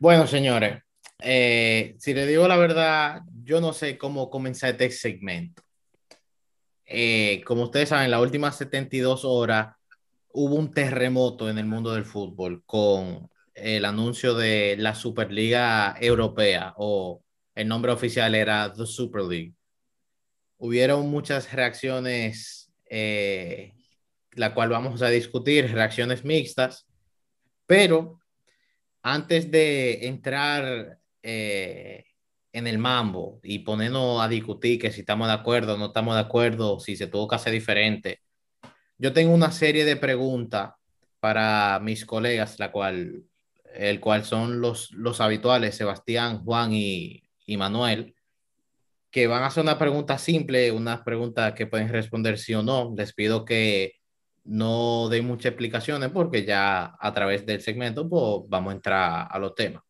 Bueno, señores, eh, si le digo la verdad, yo no sé cómo comenzar este segmento. Eh, como ustedes saben, las últimas 72 horas hubo un terremoto en el mundo del fútbol con el anuncio de la Superliga Europea o el nombre oficial era The Super League. Hubieron muchas reacciones, eh, la cual vamos a discutir, reacciones mixtas, pero antes de entrar eh, en el mambo y ponernos a discutir que si estamos de acuerdo no estamos de acuerdo, si se tuvo que hacer diferente, yo tengo una serie de preguntas para mis colegas, la cual, el cual son los, los habituales, Sebastián, Juan y, y Manuel, que van a hacer una pregunta simple, unas preguntas que pueden responder sí o no. Les pido que no den muchas explicaciones porque ya a través del segmento pues, vamos a entrar a los temas.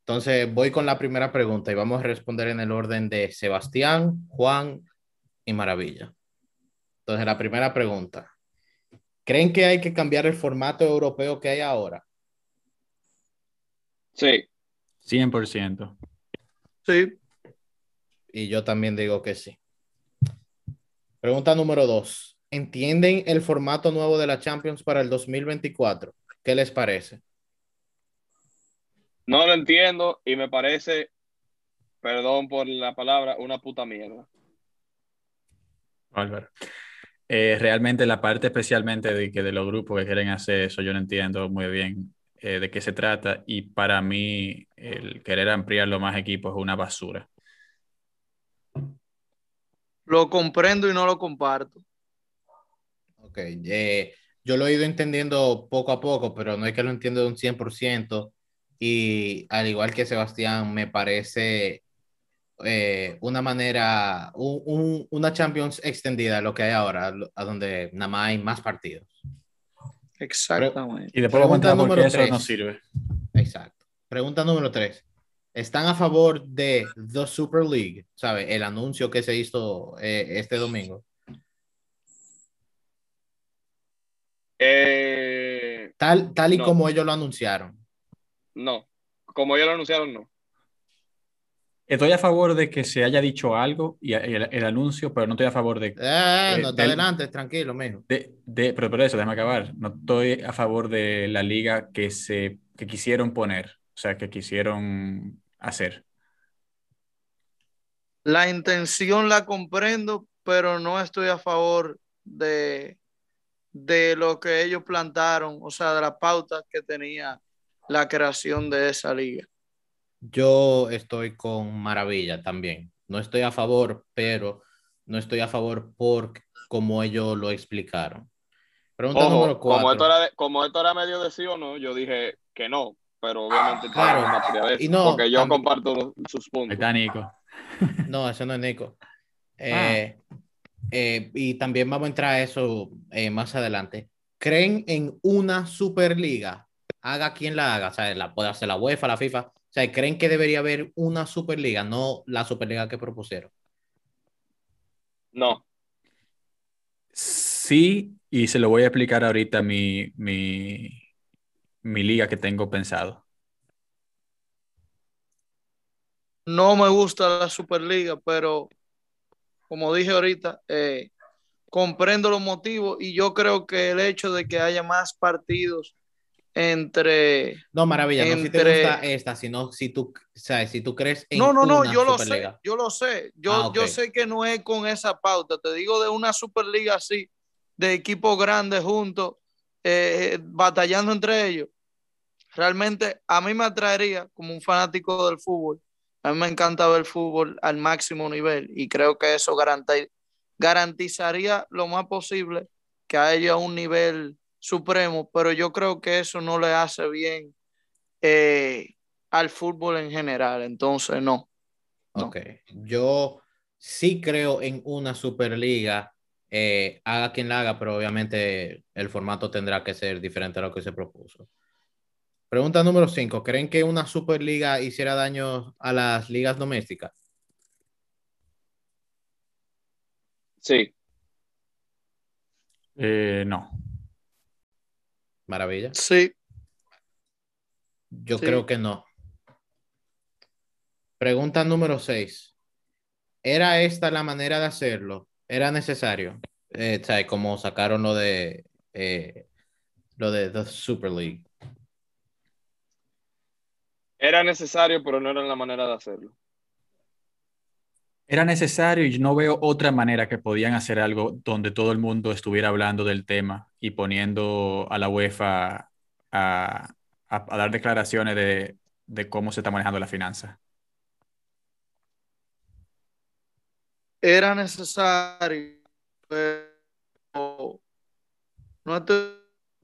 Entonces voy con la primera pregunta y vamos a responder en el orden de Sebastián, Juan y Maravilla. Entonces la primera pregunta. ¿Creen que hay que cambiar el formato europeo que hay ahora? Sí. 100%. Sí. Y yo también digo que sí. Pregunta número dos. ¿Entienden el formato nuevo de la Champions para el 2024? ¿Qué les parece? No lo entiendo y me parece, perdón por la palabra, una puta mierda. Álvaro. Eh, realmente la parte especialmente de que de los grupos que quieren hacer eso, yo no entiendo muy bien eh, de qué se trata y para mí el querer ampliar los más equipos es una basura. Lo comprendo y no lo comparto. Ok, eh, yo lo he ido entendiendo poco a poco, pero no es que lo entiendo de un 100%. Y al igual que Sebastián, me parece eh, una manera, un, un, una Champions extendida, lo que hay ahora, a donde nada más hay más partidos. Exactamente. Y después pregunta número eso no sirve. Exacto. Pregunta número tres. ¿Están a favor de The Super League? ¿Sabe? El anuncio que se hizo eh, este domingo. Eh, tal, tal y no. como ellos lo anunciaron. no, como ellos lo anunciaron, no. Estoy a favor de que se haya dicho algo y el, el anuncio, pero no estoy a favor de, Eh, no te del- adelantes, tranquilo, mijo. de, de- pero por eso, déjame acabar. No estoy a favor de la liga que se que quisieron poner, o sea, que quisieron hacer. La intención la comprendo, pero no estoy a favor de, de lo que ellos plantaron, o sea, de la pauta que tenía la creación de esa liga. Yo estoy con Maravilla también. No estoy a favor, pero no estoy a favor por como ellos lo explicaron. Pregunta Ojo, número como cuatro. esto, era como esto era medio de sí o no, yo dije que no, pero obviamente Claro. de eso, Y no, porque yo también- comparto sus puntos. está Nico. No, eso no es Nico. Ah. Eh, y también vamos a entrar a eso eh, más adelante. ¿Creen en una superliga? Haga quien la haga, o sea, la puede hacer la UEFA, la FIFA. O sea, ¿creen que debería haber una superliga, no la superliga que propusieron? No, Sí, y se lo voy a explicar ahorita mi, mi, mi liga que tengo pensado. No me gusta la Superliga, pero como dije ahorita, eh, comprendo los motivos y yo creo que el hecho de que haya más partidos entre... No, maravilla, no si te Entre- gusta esta, sino si tú, sea, si tú crees en No, no, no, yo lo sé, yo lo sé. Yo, Ah, yo sé que no es con esa pauta. Te digo de una Superliga así, de equipos grandes juntos, eh, batallando entre ellos. Realmente a mí me atraería como un fanático del fútbol. A mí me encanta ver fútbol al máximo nivel y creo que eso garanti- garantizaría lo más posible que haya un nivel supremo, pero yo creo que eso no le hace bien eh, al fútbol en general. Entonces, no. No. Ok, yo sí creo en una superliga, eh, haga quien la haga, pero obviamente el formato tendrá que ser diferente a lo que se propuso. Pregunta número 5, ¿creen que una superliga hiciera daño a las ligas domésticas? sí, Eh, no. Maravilla. Sí, Yo Sí. creo que no. Pregunta número 6. ¿Era esta la manera de hacerlo? ¿Era necesario? Eh, o sea, como sacaron lo de eh, lo de The Super League. Era necesario, pero no era la manera de hacerlo. Era necesario y no veo otra manera que podían hacer algo donde todo el mundo estuviera hablando del tema y poniendo a la UEFA a, a- a dar declaraciones de, de cómo se está manejando la finanza. Era necesario, pero no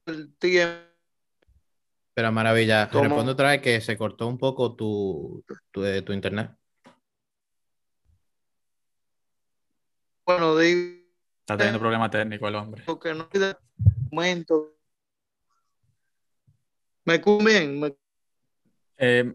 el tiempo. Pero maravilla, ¿Cómo? responde otra vez que se cortó un poco tu, tu, eh, tu internet. Bueno, digo Está teniendo problemas técnicos el hombre. que no hay de momento. Me escucho bien, me- Eh,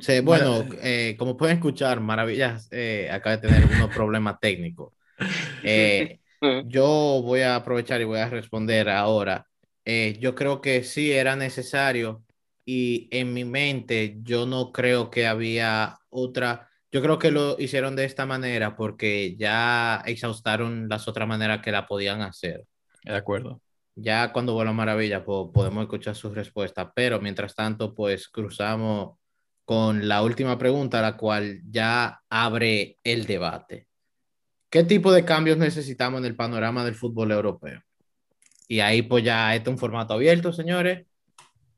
Sí, bueno, eh, como pueden escuchar, Maravillas eh, acaba de tener unos problemas técnicos. Eh, yo voy a aprovechar y voy a responder ahora. Eh, yo creo que sí era necesario y en mi mente yo no creo que había otra. Yo creo que lo hicieron de esta manera porque ya exhaustaron las otras maneras que la podían hacer. de acuerdo. Ya cuando vuelva Maravilla po- podemos escuchar sus respuestas, pero mientras tanto, pues cruzamos con la última pregunta, la cual ya abre el debate. ¿Qué tipo de cambios necesitamos en el panorama del fútbol europeo? Y ahí pues ya este es un formato abierto, señores.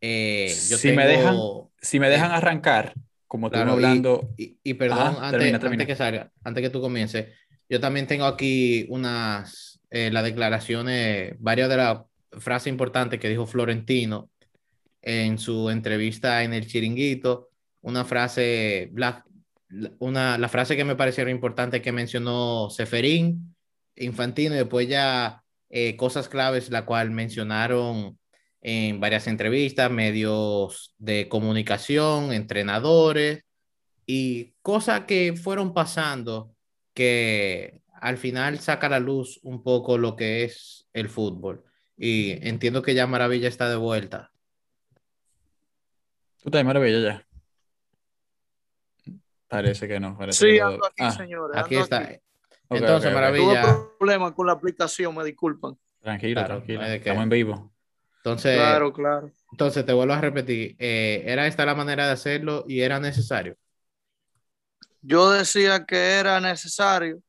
Eh, yo Si me tengo- dejan- Si me dejan arrancar, como Claro, estuvimos hablando, Y, y perdón, Ajá, antes, termina, antes termina. que salga, antes que tú comiences, yo también tengo aquí unas, eh, las declaraciones, varias de las frases importantes que dijo Florentino en su entrevista en el Chiringuito, una frase, la, una, la frase que me pareció importante que mencionó Seferín, Infantino, y después ya eh, cosas claves, la cual mencionaron en varias entrevistas, medios de comunicación, entrenadores y cosas que fueron pasando que al final saca a la luz un poco lo que es el fútbol. Y entiendo que ya Maravilla está de vuelta. tú estás maravilla ya. Parece que no. parece Sí, que ando aquí, Ah, señores. Aquí ando está. aquí. ok, Entonces, ok, ok. Maravilla. Tuve problemas con la aplicación, me disculpan. Tranquilo, Claro, tranquilo. no. Estamos en vivo. Entonces, Claro, claro. entonces te vuelvo a repetir, eh, era esta la manera de hacerlo y era necesario. Yo decía que era necesario.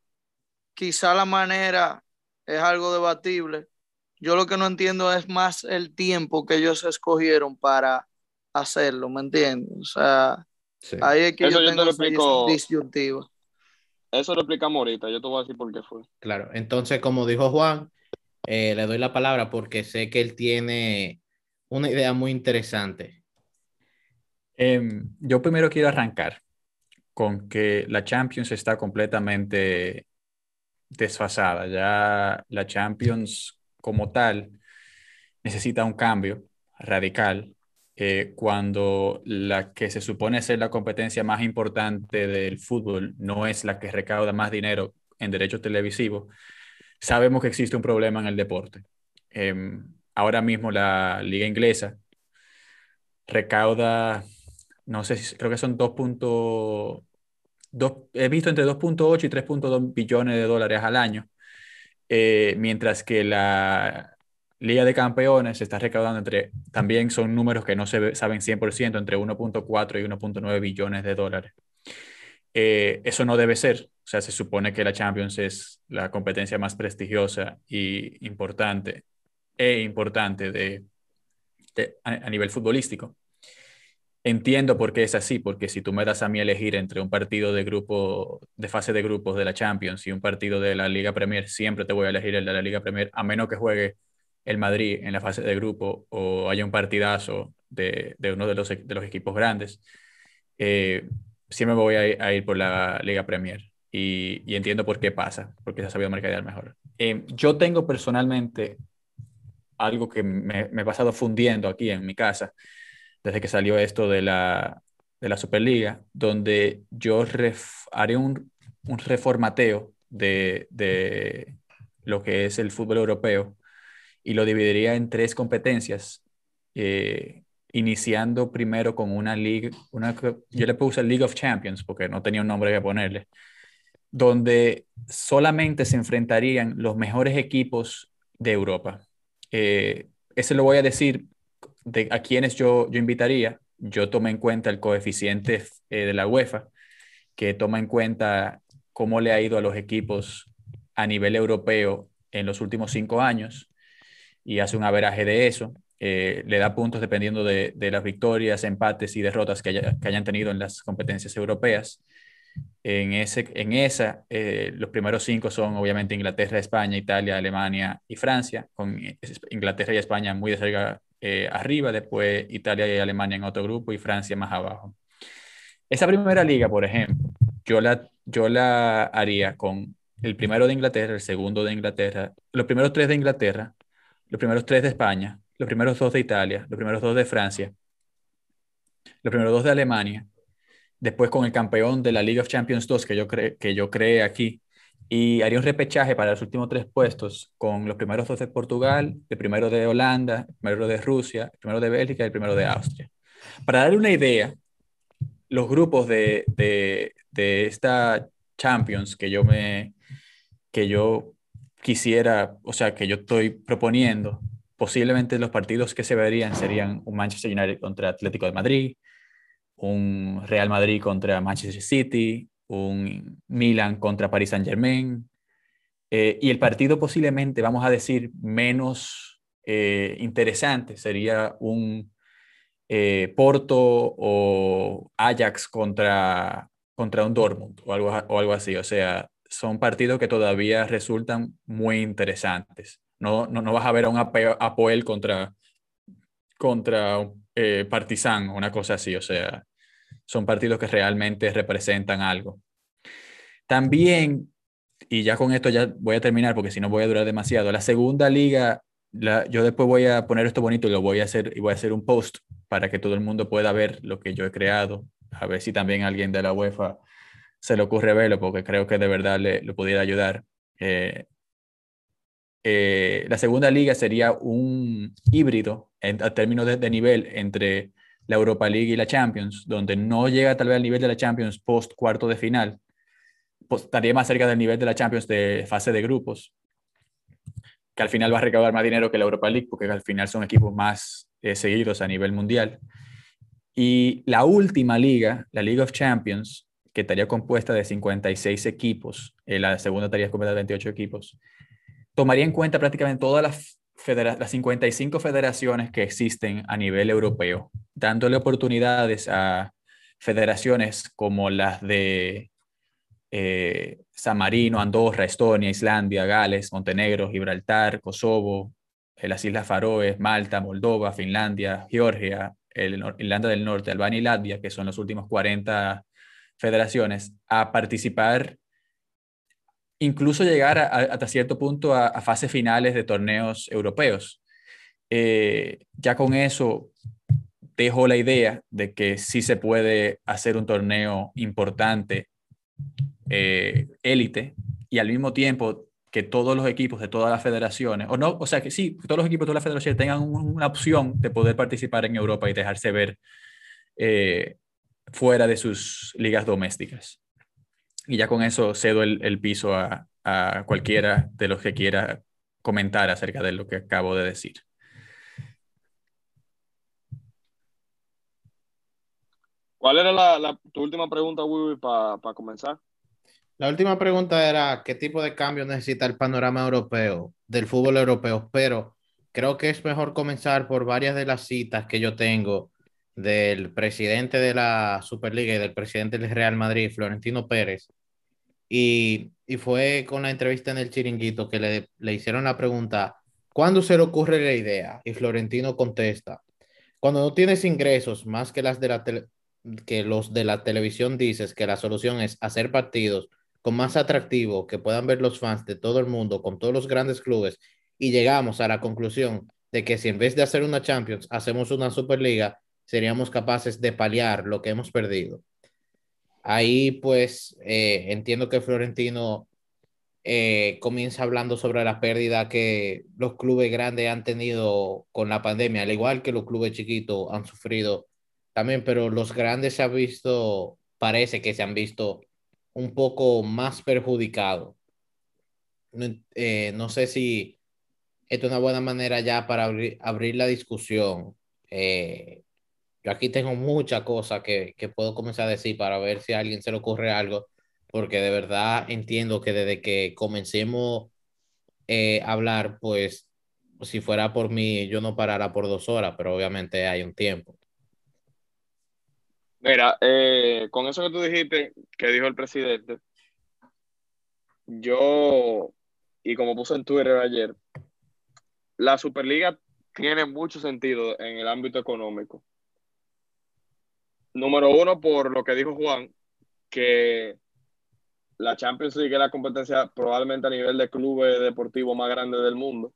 Quizá la manera es algo debatible. Yo lo que no entiendo es más el tiempo que ellos escogieron para hacerlo, ¿me entiendes? O sea, Sí. ahí es que Eso yo yo te tengo lo disyuntiva. Eso lo explicamos ahorita. Yo te voy a decir por qué fue. Claro, entonces como dijo Juan, eh, le doy la palabra porque sé que él tiene una idea muy interesante. Em, yo primero quiero arrancar con que la Champions está completamente desfasada. Ya la Champions como tal necesita un cambio radical eh, cuando la que se supone ser la competencia más importante del fútbol no es la que recauda más dinero en derechos televisivos. Sabemos que existe un problema en el deporte. Em, ahora mismo la liga inglesa recauda no sé, creo que son 2. dos- he visto entre 2.8 y 3.2 billones de dólares al año, eh, mientras que la Liga de Campeones está recaudando entre, también son números que no se saben 100%, entre 1.4 y 1.9 billones de dólares. Eh, eso no debe ser, o sea, se supone que la Champions es la competencia más prestigiosa y importante e importante de, de- a, a nivel futbolístico. Entiendo por qué es así, porque si tú me das a mí elegir entre un partido de grupo, de fase de grupos de la Champions y un partido de la Liga Premier, siempre te voy a elegir el de la Liga Premier, a menos que juegue el Madrid en la fase de grupo o haya un partidazo de, de uno de los, de los equipos grandes. Eh, siempre me voy a a ir por la Liga Premier y, y, entiendo por qué pasa, porque se ha sabido mercadear mejor. Eh, yo tengo personalmente algo que me, me he pasado fundiendo aquí en mi casa desde que salió esto de la, de la Superliga, donde yo ref, haré un, un reformateo de, de, lo que es el fútbol europeo y lo dividiría en tres competencias eh, iniciando primero con una liga, una, yo le puse League of Champions porque no tenía un nombre que ponerle, donde solamente se enfrentarían los mejores equipos de Europa. Eh, ese lo voy a decir de a quienes yo, yo invitaría. Yo tomé en cuenta el coeficiente eh, de la UEFA, que toma en cuenta cómo le ha ido a los equipos a nivel europeo en los últimos cinco años y hace un averaje de eso. Eh, le da puntos dependiendo de, las victorias, empates y derrotas que, hayan tenido en las competencias europeas. En, ese, en esa, eh, los primeros cinco son obviamente Inglaterra, España, Italia, Alemania y Francia, con Inglaterra y España muy de cerca eh, arriba, después Italia y Alemania en otro grupo y Francia más abajo. Esa primera liga, por ejemplo, yo la, yo la haría con el primero de Inglaterra, el segundo de Inglaterra, los primeros tres de Inglaterra, los primeros tres de España, los primeros dos de Italia, los primeros dos de Francia, los primeros dos de Alemania, después con el campeón de la League of Champions 2 que yo, que yo creé aquí, y haría un repechaje para los últimos tres puestos con los primeros dos de Portugal, el primero de Holanda, el primero de Rusia, el primero de Bélgica y el primero de Austria. Para darle una idea, los grupos de, de, de esta Champions que yo me que yo quisiera, o sea, que yo estoy proponiendo, posiblemente los partidos que se verían serían un Manchester United contra Atlético de Madrid, un Real Madrid contra Manchester City, un Milan contra Paris Saint Germain, eh, y el partido posiblemente, vamos a decir, menos eh, interesante sería un eh, Porto o Ajax contra, contra un Dortmund o algo, o algo así. O sea, son partidos que todavía resultan muy interesantes. No, no, no vas a ver a un Apoel contra, contra Partizan o una cosa así. O sea, son partidos que realmente representan algo. También, y ya con esto ya voy a terminar porque si no voy a durar demasiado, la segunda liga, yo después voy a poner esto bonito y lo voy a hacer y voy a hacer un post para que todo el mundo pueda ver lo que yo he creado. A ver si también alguien de la UEFA se le ocurre verlo porque creo que de verdad le, pudiera ayudar. Eh, eh, la segunda liga sería un híbrido en, a términos de, nivel entre la Europa League y la Champions, donde no llega tal vez al nivel de la Champions post cuarto de final, pues, estaría más cerca del nivel de la Champions de fase de grupos, que al final va a recaudar más dinero que la Europa League, porque al final son equipos más eh, seguidos a nivel mundial. Y la última liga, la League of Champions, que estaría compuesta de 56 equipos, eh, la segunda estaría compuesta de 28 equipos, tomaría en cuenta prácticamente todas las, las 55 federaciones que existen a nivel europeo, dándole oportunidades a federaciones como las de eh, San Marino, Andorra, Estonia, Islandia, Gales, Montenegro, Gibraltar, Kosovo, eh, las Islas Faroe, Malta, Moldova, Finlandia, Georgia, Irlanda del Norte, Albania y Latvia, que son los últimos 40 federaciones a participar, incluso llegar hasta cierto punto a, fases finales de torneos europeos. Eh, ya con eso dejo la idea de que sí se puede hacer un torneo importante, eh, élite, y al mismo tiempo que todos los equipos de todas las federaciones, o no, o sea que sí, todos los equipos de todas las federaciones tengan una opción de poder participar en Europa y dejarse ver eh, fuera de sus ligas domésticas. Y ya con eso cedo el, piso a, cualquiera de los que quiera comentar acerca de lo que acabo de decir. ¿Cuál era la, tu última pregunta, Will, para comenzar? La última pregunta era qué tipo de cambio necesita el panorama europeo, del fútbol europeo, pero creo que es mejor comenzar por varias de las citas que yo tengo del presidente de la Superliga y del presidente del Real Madrid, Florentino Pérez, y, fue con la entrevista en el chiringuito que le, le hicieron la pregunta, ¿cuándo se le ocurre la idea? Y Florentino contesta, cuando no tienes ingresos más que, las de la que los de la televisión dices que la solución es hacer partidos con más atractivo que puedan ver los fans de todo el mundo, con todos los grandes clubes, y llegamos a la conclusión de que si en vez de hacer una Champions hacemos una Superliga, seríamos capaces de paliar lo que hemos perdido. Ahí pues eh, entiendo que Florentino eh, comienza hablando sobre la pérdida que los clubes grandes han tenido con la pandemia, al igual que los clubes chiquitos han sufrido también, pero los grandes se han visto, parece que se han visto un poco más perjudicados. Eh, no sé si es una buena manera ya para abrir, abrir la discusión. Yo aquí tengo muchas cosas que, que puedo comenzar a decir para ver si a alguien se le ocurre algo porque de verdad entiendo que desde que comencemos eh, a hablar, pues si fuera por mí, yo no parara por dos horas, pero obviamente hay un tiempo. Mira, eh, con eso que tú dijiste, que dijo el presidente, yo, y como puse en Twitter ayer, la Superliga tiene mucho sentido en el ámbito económico. Número uno, por lo que dijo Juan, que la Champions League es la competencia probablemente a nivel de clubes deportivos más grande del mundo.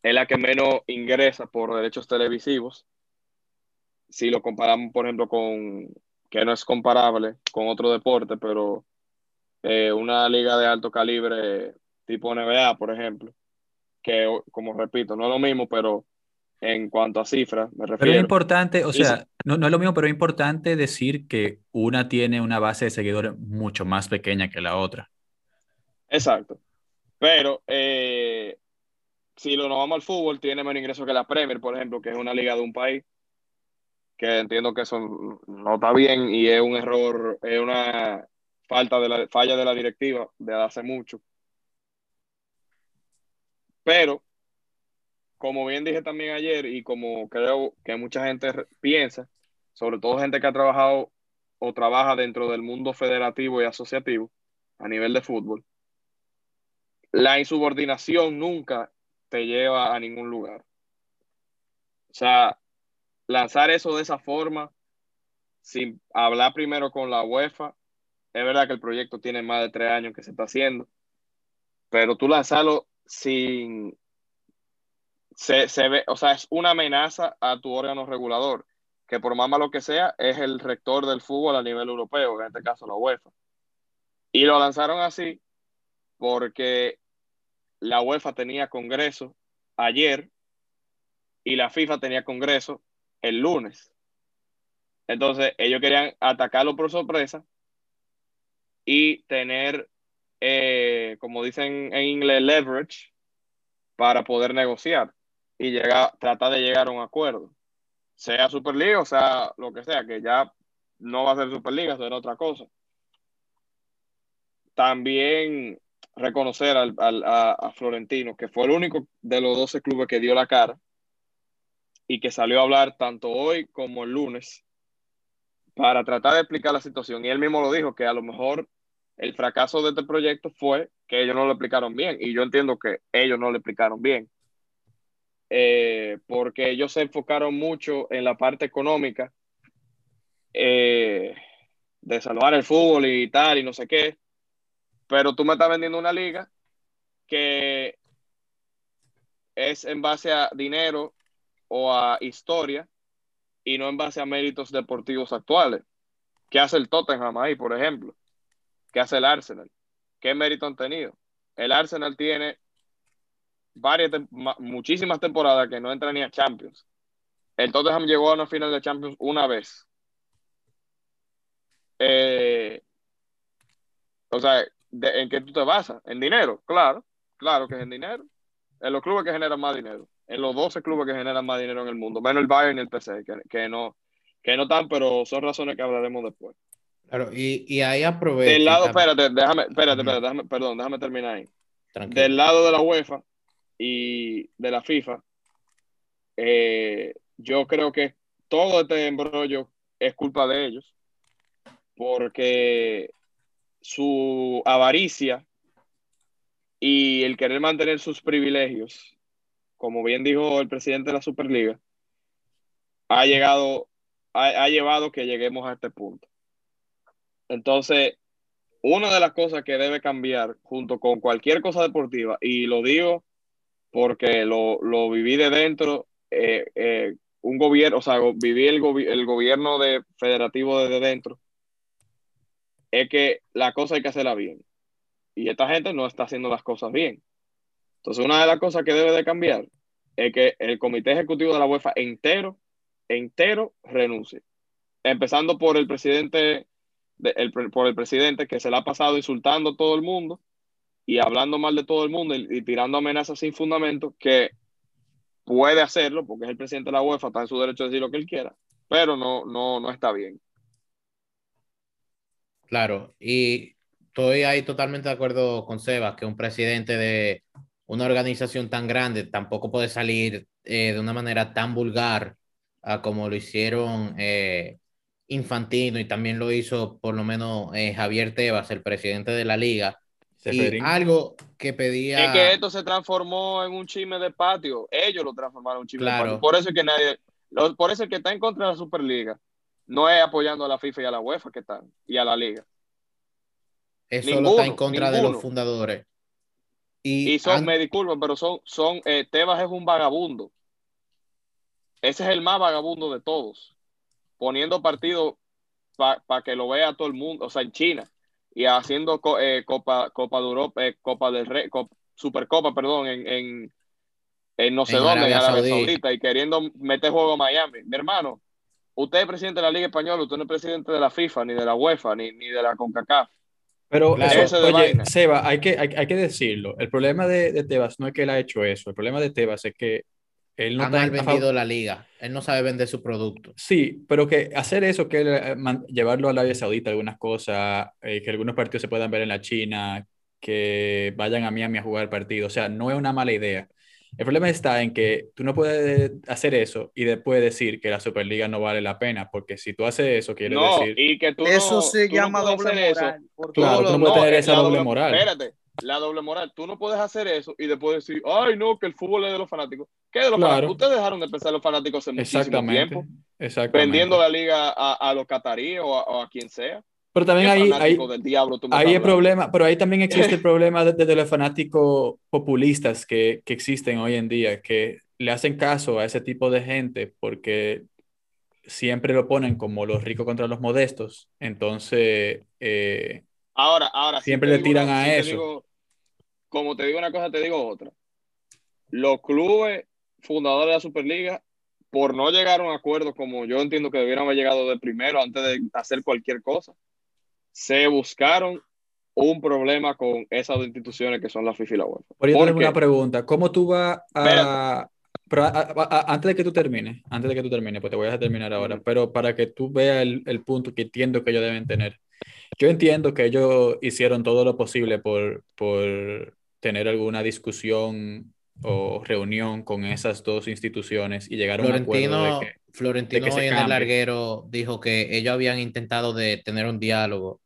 Es la que menos ingresa por derechos televisivos. Si lo comparamos, por ejemplo, con, que no es comparable con otro deporte, pero eh, una liga de alto calibre tipo NBA, por ejemplo, que como repito, no es lo mismo, pero en cuanto a cifras, me refiero. Pero es importante, o sea, no, no, es lo mismo, pero es importante decir que una tiene una base de seguidores mucho más pequeña que la otra. Exacto. Pero eh, si lo nos vamos al fútbol, tiene menos ingresos que la Premier, por ejemplo, que es una liga de un país, que entiendo que eso no está bien y es un error, es una falta de la falla de la directiva de hace mucho. Pero como bien dije también ayer y como creo que mucha gente piensa, sobre todo gente que ha trabajado o trabaja dentro del mundo federativo y asociativo a nivel de fútbol, la insubordinación nunca te lleva a ningún lugar. O sea, lanzar eso de esa forma, sin hablar primero con la UEFA, es verdad que el proyecto tiene más de tres años que se está haciendo, pero tú lanzarlo sin se, ve, o sea, es una amenaza a tu órgano regulador, que por más malo que sea, es el rector del fútbol a nivel europeo, en este caso la UEFA. Y lo lanzaron así porque la UEFA tenía congreso ayer y la FIFA tenía congreso el lunes. Entonces, ellos querían atacarlo por sorpresa y tener, eh, como dicen en inglés, leverage para poder negociar y llega, trata de llegar a un acuerdo. Sea Superliga o sea lo que sea, que ya no va a ser Superliga, será otra cosa. También reconocer al, a, Florentino, que fue el único de los 12 clubes que dio la cara y que salió a hablar tanto hoy como el lunes para tratar de explicar la situación. Y él mismo lo dijo, que a lo mejor el fracaso de este proyecto fue que ellos no lo explicaron bien. Y yo entiendo que ellos no lo explicaron bien. Eh, porque ellos se enfocaron mucho en la parte económica eh, de salvar el fútbol y tal, y no sé qué. Pero tú me estás vendiendo una liga que es en base a dinero o a historia y no en base a méritos deportivos actuales. ¿Qué hace el Tottenham ahí, por ejemplo? ¿Qué hace el Arsenal? ¿Qué mérito han tenido? El Arsenal tiene varias, muchísimas temporadas que no entra ni a Champions. El Tottenham llegó a una final de Champions una vez. Eh, o sea, ¿en qué tú te basas? ¿En dinero? Claro, claro que es en dinero. En los clubes que generan más dinero. En los 12 clubes que generan más dinero en el mundo. Menos el Bayern y el PC, que, no, que no están, pero son razones que hablaremos después. Claro, y, y ahí aprovecho. Del lado, espérate, déjame, espérate, espérate, déjame, perdón, déjame terminar ahí. Del lado de la UEFA, y de la FIFA, eh, yo creo que todo este embrollo es culpa de ellos, porque su avaricia y el querer mantener sus privilegios, como bien dijo el presidente de la Superliga, ha llegado, ha, ha llevado que lleguemos a este punto. Entonces, una de las cosas que debe cambiar junto con cualquier cosa deportiva, y lo digo porque lo, lo viví de dentro, eh, eh, un gobierno, o sea, viví el, el gobierno de, federativo desde dentro, es que la cosa hay que hacerla bien. y esta gente no está haciendo las cosas bien. Entonces, una de las cosas que debe de cambiar es que el comité ejecutivo de la UEFA entero, entero renuncie. Empezando por el presidente, por el presidente que se le ha pasado insultando a todo el mundo y hablando mal de todo el mundo y, tirando amenazas sin fundamento, que puede hacerlo porque es el presidente de la UEFA, está en su derecho de decir lo que él quiera, pero no, no, no está bien. Claro, y estoy ahí totalmente de acuerdo con Sebas, que un presidente de una organización tan grande tampoco puede salir eh, de una manera tan vulgar como lo hicieron eh, Infantino y también lo hizo por lo menos eh, Javier Tebas, el presidente de la liga. Y algo que pedía. Es que esto se transformó en un chisme de patio. Ellos lo transformaron en un chisme de patio. Por eso es que nadie. por eso es que está en contra de la Superliga. No es apoyando a la FIFA y a la UEFA que están. Y a la liga. Eso solo está en contra de los fundadores. Y, son, me disculpen, pero son, son eh, Tebas es un vagabundo. Ese es el más vagabundo de todos. Poniendo partido para que lo vea todo el mundo, o sea, en China. Y haciendo eh, Copa, Copa de Europa, eh, Copa del Rey, Supercopa, perdón, en, en, no sé dónde, en Arabia Saudita, y queriendo meter juego a Miami. Mi hermano, usted es presidente de la Liga Española, usted no es presidente de la FIFA, ni de la UEFA, ni, ni de la CONCACAF. Pero oye, Seba, hay que, hay, que decirlo. El problema de, Tebas no es que él ha hecho eso. El problema de Tebas es que él no ha mal vendido la liga. Él no sabe vender su producto. Sí, pero que hacer eso, que eh, llevarlo a Arabia Saudita, algunas cosas, eh, que algunos partidos se puedan ver en la China, que vayan a Miami a jugar partido. O sea, no es una mala idea. El problema está en que tú no puedes hacer eso y después decir que la Superliga no vale la pena, porque si tú haces eso, quiere decir. Y que tú eso se llama doble moral. Claro, tú no puedes tener esa doble, moral. Espérate, la doble moral. Tú no puedes hacer eso y después decir, ay, no, que el fútbol es de los fanáticos. ¿Qué de los fanáticos? Ustedes dejaron de pensar los fanáticos en muchísimo tiempo. Exactamente. Vendiendo la liga a, los cataríes o a quien sea. Pero también hay, hay, hay el problema, pero ahí también existe el problema de, los fanáticos populistas que, que, existen hoy en día, que le hacen caso a ese tipo de gente porque siempre lo ponen como los ricos contra los modestos. Entonces, eh, ahora, ahora siempre le tiran a eso. Como te digo una cosa, te digo otra. Los clubes fundadores de la Superliga, por no llegar a un acuerdo como yo entiendo que debieran haber llegado de primero antes de hacer cualquier cosa, se buscaron un problema con esas dos instituciones que son la FIFA y la UEFA. Por yo tengo una pregunta. ¿Cómo tú vas a... antes de que tú termines, antes de que tú termines, pues te voy a terminar ahora, pero para que tú veas el, el, punto que entiendo que ellos deben tener. Yo entiendo que ellos hicieron todo lo posible por, por tener alguna discusión o reunión con esas dos instituciones y llegaron a un acuerdo de que, Florentino en el larguero dijo que ellos habían intentado de tener un diálogo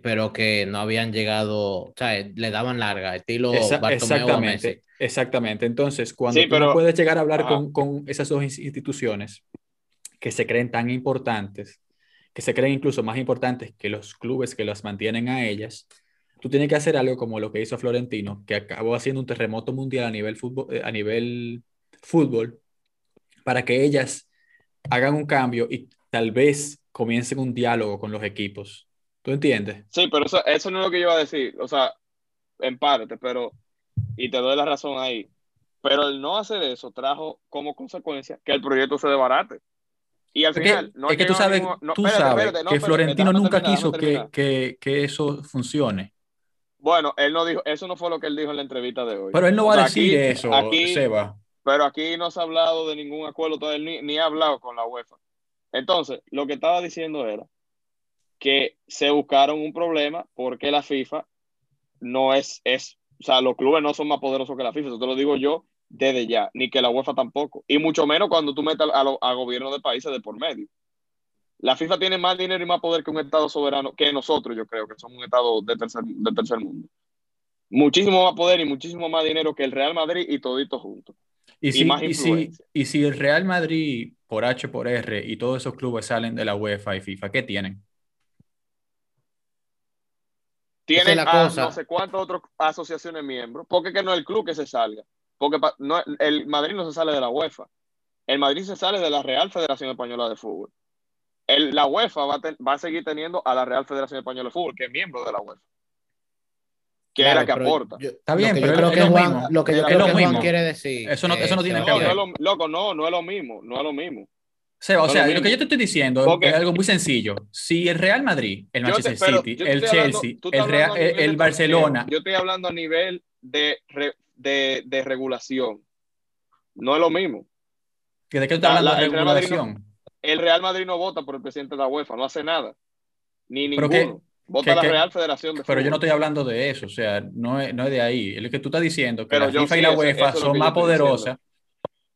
pero que no habían llegado, o sea, le daban larga, estilo Exactamente, exactamente. Entonces, cuando tú no puedes llegar a hablar con, con, esas dos instituciones que se creen tan importantes, que se creen incluso más importantes que los clubes que las mantienen a ellas, tú tienes que hacer algo como lo que hizo Florentino, que acabó haciendo un terremoto mundial a nivel fútbol, eh, a nivel fútbol para que ellas hagan un cambio y tal vez comiencen un diálogo con los equipos ¿Tú entiendes? Sí, pero eso, eso no es lo que yo iba a decir. O sea, en parte, pero. Y te doy la razón ahí. Pero el no hacer eso trajo como consecuencia que el proyecto se desbarate. Y al final. no es que, tú sabes, tú sabes que Florentino nunca quiso que, que, que, eso funcione. Bueno, él no dijo, eso no fue lo que él dijo en la entrevista de hoy. Pero él no va a decir eso, aquí, Seba. Pero aquí no se ha hablado de ningún acuerdo, todavía ni, ni ha hablado con la UEFA. Entonces, lo que estaba diciendo era que se buscaron un problema porque la FIFA no es, es, o sea, los clubes no son más poderosos que la FIFA, eso te lo digo yo desde ya, ni que la UEFA tampoco, y mucho menos cuando tú metes a, a gobiernos de países de por medio. La FIFA tiene más dinero y más poder que un Estado soberano, que nosotros, yo creo, que somos un Estado de tercer, de tercer mundo. Muchísimo más poder y muchísimo más dinero que el Real Madrid y todito juntos. Y, si, y, si, y si el Real Madrid, por H por R, y todos esos clubes salen de la UEFA y FIFA, ¿qué tienen? Tienen a no sé cuántas otras asociaciones miembros. porque que no es el club que se salga? Porque no, el Madrid no se sale de la UEFA. El Madrid se sale de la Real Federación Española de Fútbol. El, la UEFA va a, va a seguir teniendo a la Real Federación Española de Fútbol, que es miembro de la UEFA. que Claro, era que pero aporta. yo- Está bien, que pero creo es que lo Juan, lo que yo Es creo que Juan quiere decir. Eso no- eso no tiene que No, no es lo, loco, no, no es lo mismo, no es lo mismo. Seba, o No sea, lo lo que yo te estoy diciendo Porque- es algo muy sencillo. Si el Real Madrid, el te- Manchester pero City, el hablando- Chelsea, el, Real- Barcelona. Yo estoy hablando a nivel de, de, de regulación. No es lo mismo. ¿de qué tú estás La- hablando la- de regulación? El Real Madrid no vota por el presidente de la UEFA, no hace nada. Ni ninguno. que- vota que- la que- Real Federación de Pero yo no estoy hablando de eso, o sea, no es, no es de ahí. Lo que tú estás diciendo, que Pero la FIFA y la UEFA eso son más poderosas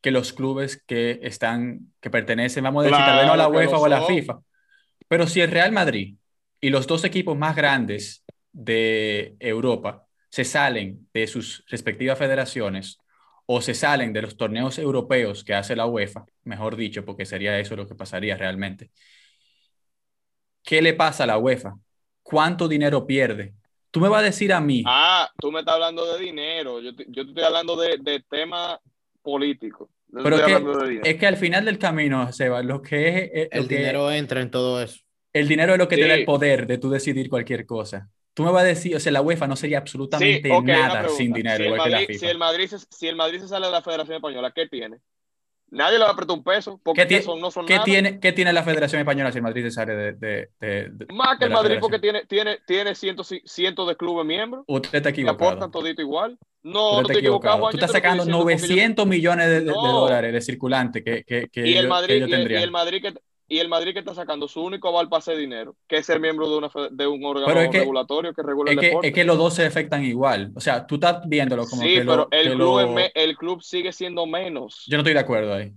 que los clubes que están, que pertenecen, vamos a decir, tal vez no a la Claro UEFA o a la. FIFA. Pero si el Real Madrid y los dos equipos más grandes de Europa se salen de sus respectivas federaciones o se salen de los torneos europeos que hace la UEFA, mejor dicho, porque sería eso lo que pasaría realmente. ¿Qué le pasa a la UEFA? ¿Cuánto dinero pierde? Tú me vas a decir a mí, Ah, tú me estás hablando de dinero. Yo, te- yo te estoy hablando de, de tema político. No pero es que, es que al final del camino, Seba, lo que es, es- lo El que- dinero entra en todo eso. el dinero es lo que te da Sí. el poder de tú decidir cualquier cosa. Tú me vas a decir, o sea, la UEFA no sería absolutamente Sí, nada sin dinero, si que la FIFA. si, el Madrid se, si el Madrid se sale de la Federación Española, ¿qué tiene? Nadie le va a apretar un peso porque ¿Qué, son, no son qué nada. tiene, ¿Qué tiene la Federación Española si el Madrid se sale de, de- de- de- Más que el Madrid porque tiene, tiene, tiene cientos, cientos de clubes miembros Usted está que equivocado. aportan todito igual. No, no estoy equivocado, Juan. Tú estás te sacando diciendo porque yo- 900 millones de, No. dólares de circulante que, que, que y el ellos- Madrid que ellos y tendrían. el Madrid que y el Madrid que está sacando su único aval para hacer dinero, que es ser miembro de, una, de un órgano Pero es que- regulatorio que regula Es el que, deporte. es que los dos se afectan igual. O sea, tú estás viéndolo como sí, que pero lo, el que club, lo- me- el club sigue siendo menos. Yo no estoy de acuerdo ahí.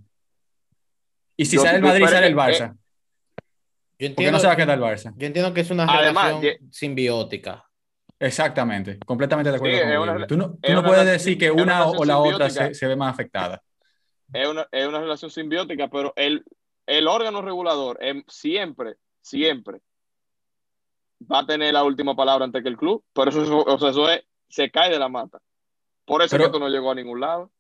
Y si Yo- sale el Madrid, sale el que- Barça. Yo ¿Por qué entiendo, no se va a quedar el Barça? yo entiendo que es una Además, relación simbiótica. Exactamente, completamente de acuerdo Sí, con una-. Tú no, tú no una puedes decir que una una o la otra simbiótica. se, se ve más afectada. es una, es una relación simbiótica, pero el, el órgano regulador em, siempre, siempre va a tener la última palabra antes que el club. Por eso, eso, o sea, eso es, se cae de la mata. Por eso Pero- es que esto no llegó a ningún lado.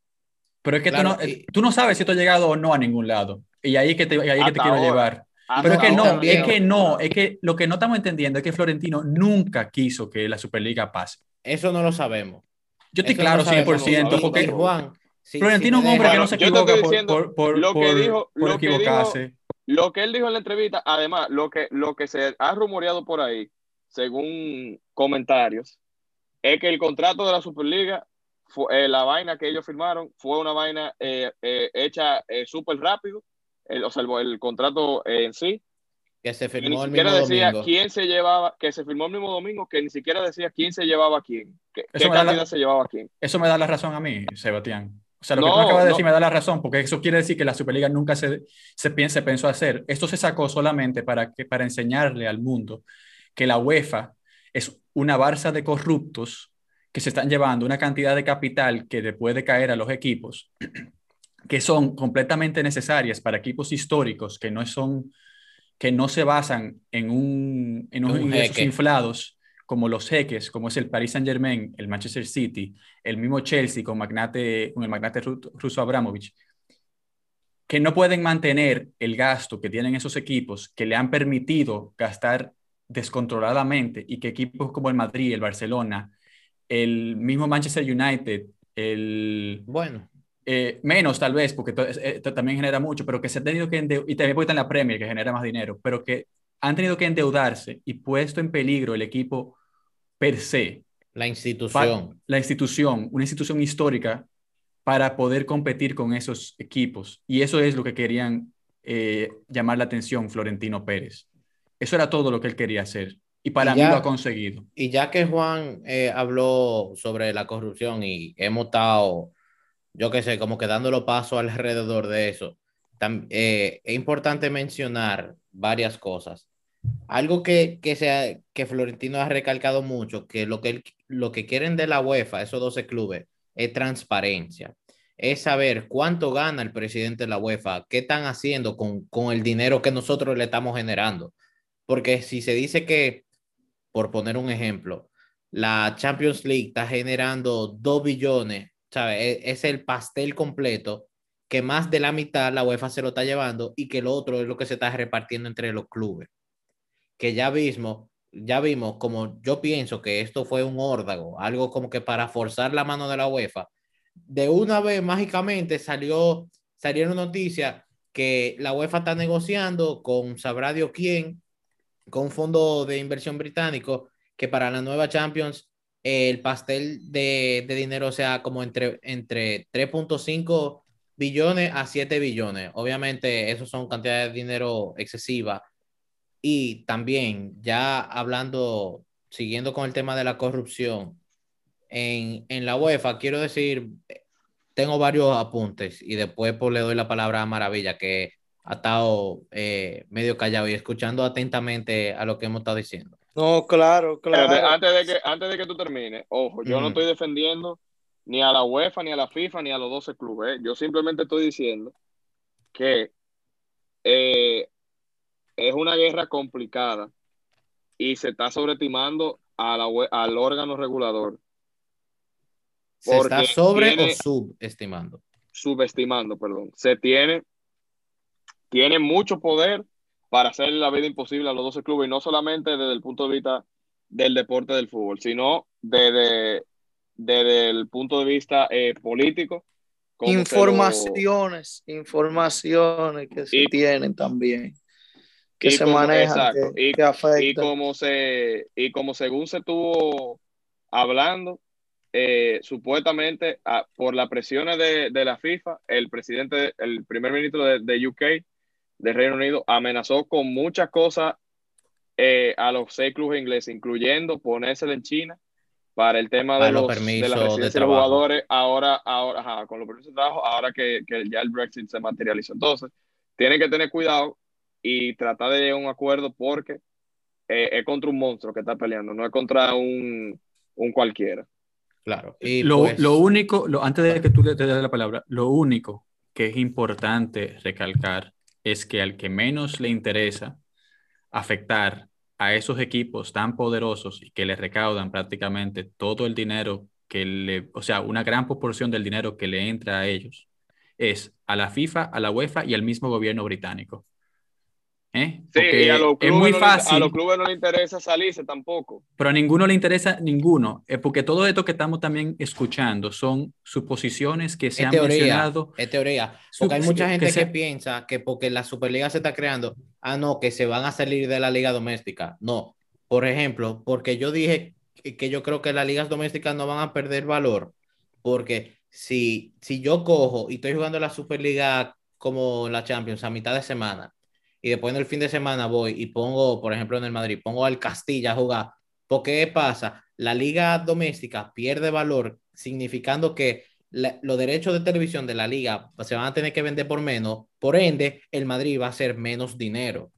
Pero es que Claro, tú, no, y- tú no sabes si esto ha llegado o no a ningún lado. Y ahí es que te, ahí es que te quiero ahora. llevar. Pero es que no, también- es que no, es que lo que no estamos entendiendo es que Florentino nunca quiso que la Superliga pase. Eso no lo sabemos. Yo estoy Eso claro no sabemos. 100%, Y- porque Juan, si- Florentino es un hombre que deja- no se equivoca diciendo por, por, lo que por- dijo- por lo que dijo- equivocarse. Lo que él dijo en la entrevista, además, lo que, lo que se ha rumoreado por ahí, según comentarios, es que el contrato de la Superliga, fue, eh, la vaina que ellos firmaron, fue una vaina eh, eh, hecha eh, súper rápido, el, o sea, el, el contrato eh, en sí, que se que ni firmó el siquiera mismo decía domingo. quién se llevaba, que se firmó el mismo domingo, que ni siquiera decía quién se llevaba a quién, que- qué da la- cantidad se llevaba a quién. Eso me da la razón a mí, Sebastián. O sea, lo que tú acabas de no. decir me da la razón, porque eso quiere decir que la Superliga nunca se, se, se pensó hacer. Esto se sacó solamente para, que, para enseñarle al mundo que la UEFA es una barza de corruptos que se están llevando una cantidad de capital que le puede caer a los equipos, que son completamente necesarias para equipos históricos que no son que no se basan en un en unos Un ingresos jeque. inflados como los jeques, como es el Paris Saint Germain, el Manchester City, el mismo Chelsea con, magnate, con el magnate ru- ruso Abramovich, que no pueden mantener el gasto que tienen esos equipos, que le han permitido gastar descontroladamente y que equipos como el Madrid, el Barcelona, el mismo Manchester United, el, Bueno, eh, menos tal vez, porque eh, también genera mucho, pero que se ha tenido que endeu- y también porque está en la Premier, que genera más dinero, pero que han tenido que endeudarse y puesto en peligro el equipo per se, la institución. la institución, una institución histórica, para poder competir con esos equipos. Y eso es lo que querían eh, llamar la atención Florentino Pérez. Eso era todo lo que él quería hacer. Y para Y mí lo ha conseguido. Y ya que Juan eh, habló sobre la corrupción y hemos estado, yo qué sé, como que dándolo paso alrededor de eso, tam- eh, es importante mencionar varias cosas. Algo que, que, sea, que Florentino ha recalcado mucho, que lo que, lo que quieren de la UEFA, esos 12 clubes, es transparencia. Es saber cuánto gana el presidente de la UEFA, qué están haciendo con, con el dinero que nosotros le estamos generando. Porque si se dice que, por poner un ejemplo, la Champions League está generando 2 billones, ¿sabes? Es, es el pastel completo que más de la mitad la UEFA se lo está llevando y que el otro es lo que se está repartiendo entre los clubes. Que ya mismo ya vimos como yo pienso que esto fue un órdago, algo como que para forzar la mano de la UEFA. De una vez mágicamente salió, salieron noticias que la UEFA está negociando con sabrá Dios quién, con un fondo de inversión británico, que para la nueva Champions el pastel de, dinero sea como entre, entre 3.5 billones a 7 billones. Obviamente, eso son cantidades de dinero excesivas y también, ya hablando, siguiendo con el tema de la corrupción, en, en la UEFA, quiero decir, tengo varios apuntes y después pues, le doy la palabra a Maravilla, que ha estado eh, medio callado y escuchando atentamente a lo que hemos estado diciendo. No, claro, claro. antes, de que, antes de que tú termines, ojo, yo no estoy defendiendo ni a la UEFA, ni a la FIFA, ni a los 12 clubes. ¿eh? Yo simplemente estoy diciendo que eh, es una guerra complicada y se está sobreestimando a la, al órgano regulador. ¿Se está sobre o subestimando? Subestimando, perdón. Se tiene, tiene mucho poder para hacer la vida imposible a los 12 clubes, y no solamente desde el punto de vista del deporte del fútbol, sino desde, desde el punto de vista eh, político. Informaciones, informaciones que se tienen también que se maneja, y, y, como se, y como según se estuvo hablando, eh, supuestamente por las presiones de, de, la FIFA, el presidente, el primer ministro de, de, UK, de Reino Unido, amenazó con muchas cosas eh, a los seis clubes ingleses, incluyendo ponérselo en China para el tema de, los, de la residencia de, los jugadores, ahora, ahora con los permisos de trabajo, ahora que, que ya el Brexit se materializó. Entonces, tienen que tener cuidado y tratar de llegar a un acuerdo porque eh, es contra un monstruo que está peleando, no es contra un, un cualquiera. Claro. Y lo, pues lo único, lo, antes de que tú te des la palabra, lo único que es importante recalcar es que al que menos le interesa afectar a esos equipos tan poderosos y que le recaudan prácticamente todo el dinero que le, o sea, una gran proporción del dinero que le entra a ellos, es a la FIFA, a la UEFA y al mismo gobierno británico. ¿Eh? Sí, a los clubes, es muy fácil. a los clubes no les interesa salirse tampoco. Pero a ninguno le interesa, ninguno, eh, porque todo esto que estamos también escuchando son suposiciones que se han mencionado. Es teoría, porque hay mucha gente que, piensa que porque la Superliga se está creando, ah, no, que se van a salir de la liga doméstica. No, por ejemplo, porque yo dije que yo creo que las ligas domésticas no van a perder valor, porque si, si yo cojo y estoy jugando la Superliga como la Champions a mitad de semana, y después en el fin de semana voy y pongo, por ejemplo, en el Madrid, pongo al Castilla a jugar. ¿Por qué pasa? La liga doméstica pierde valor, significando que los derechos de televisión de la liga se van a tener que vender por menos, por ende, el Madrid va a hacer menos dinero.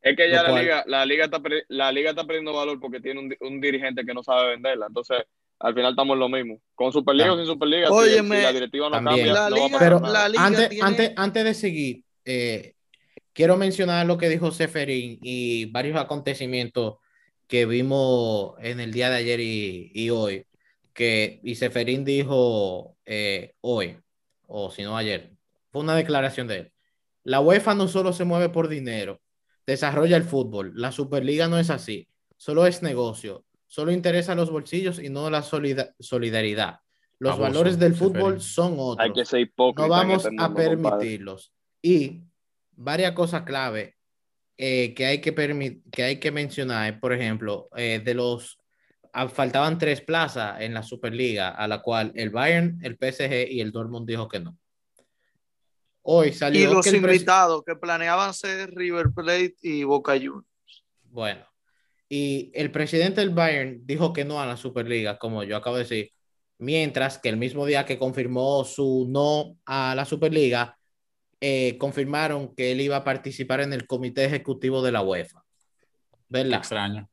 Es que ya la, liga, la, liga está, la liga está perdiendo valor porque tiene un, un, dirigente que no sabe venderla. Entonces, al final estamos en lo mismo. Con Superliga o sin Superliga, si, la directiva no cambia. La liga, pero antes, antes, antes de seguir, eh, quiero mencionar lo que dijo Seferín y varios acontecimientos que vimos en el día de ayer y, hoy. Que, y Seferín dijo eh, hoy, o si no ayer, fue una declaración de él. La UEFA no solo se mueve por dinero, desarrolla el fútbol. La Superliga no es así, solo es negocio, solo interesa los bolsillos y no la solidaridad. Los valores del fútbol son otros. Hay que ser hipócrita no vamos a permitirlos. Y varias cosas clave eh, que, hay que, que hay que mencionar. Por ejemplo, eh, de los ah, faltaban tres plazas en la Superliga, a la cual el Bayern, el PSG y el Dortmund dijo que no. Hoy salió. Y los invitados que planeaban ser River Plate y Boca Juniors. Bueno, y el presidente del Bayern dijo que no a la Superliga, como yo acabo de decir, mientras que el mismo día que confirmó su no a la Superliga, eh, confirmaron que él iba a participar en el comité ejecutivo de la UEFA. ¿Verdad? Qué extraño.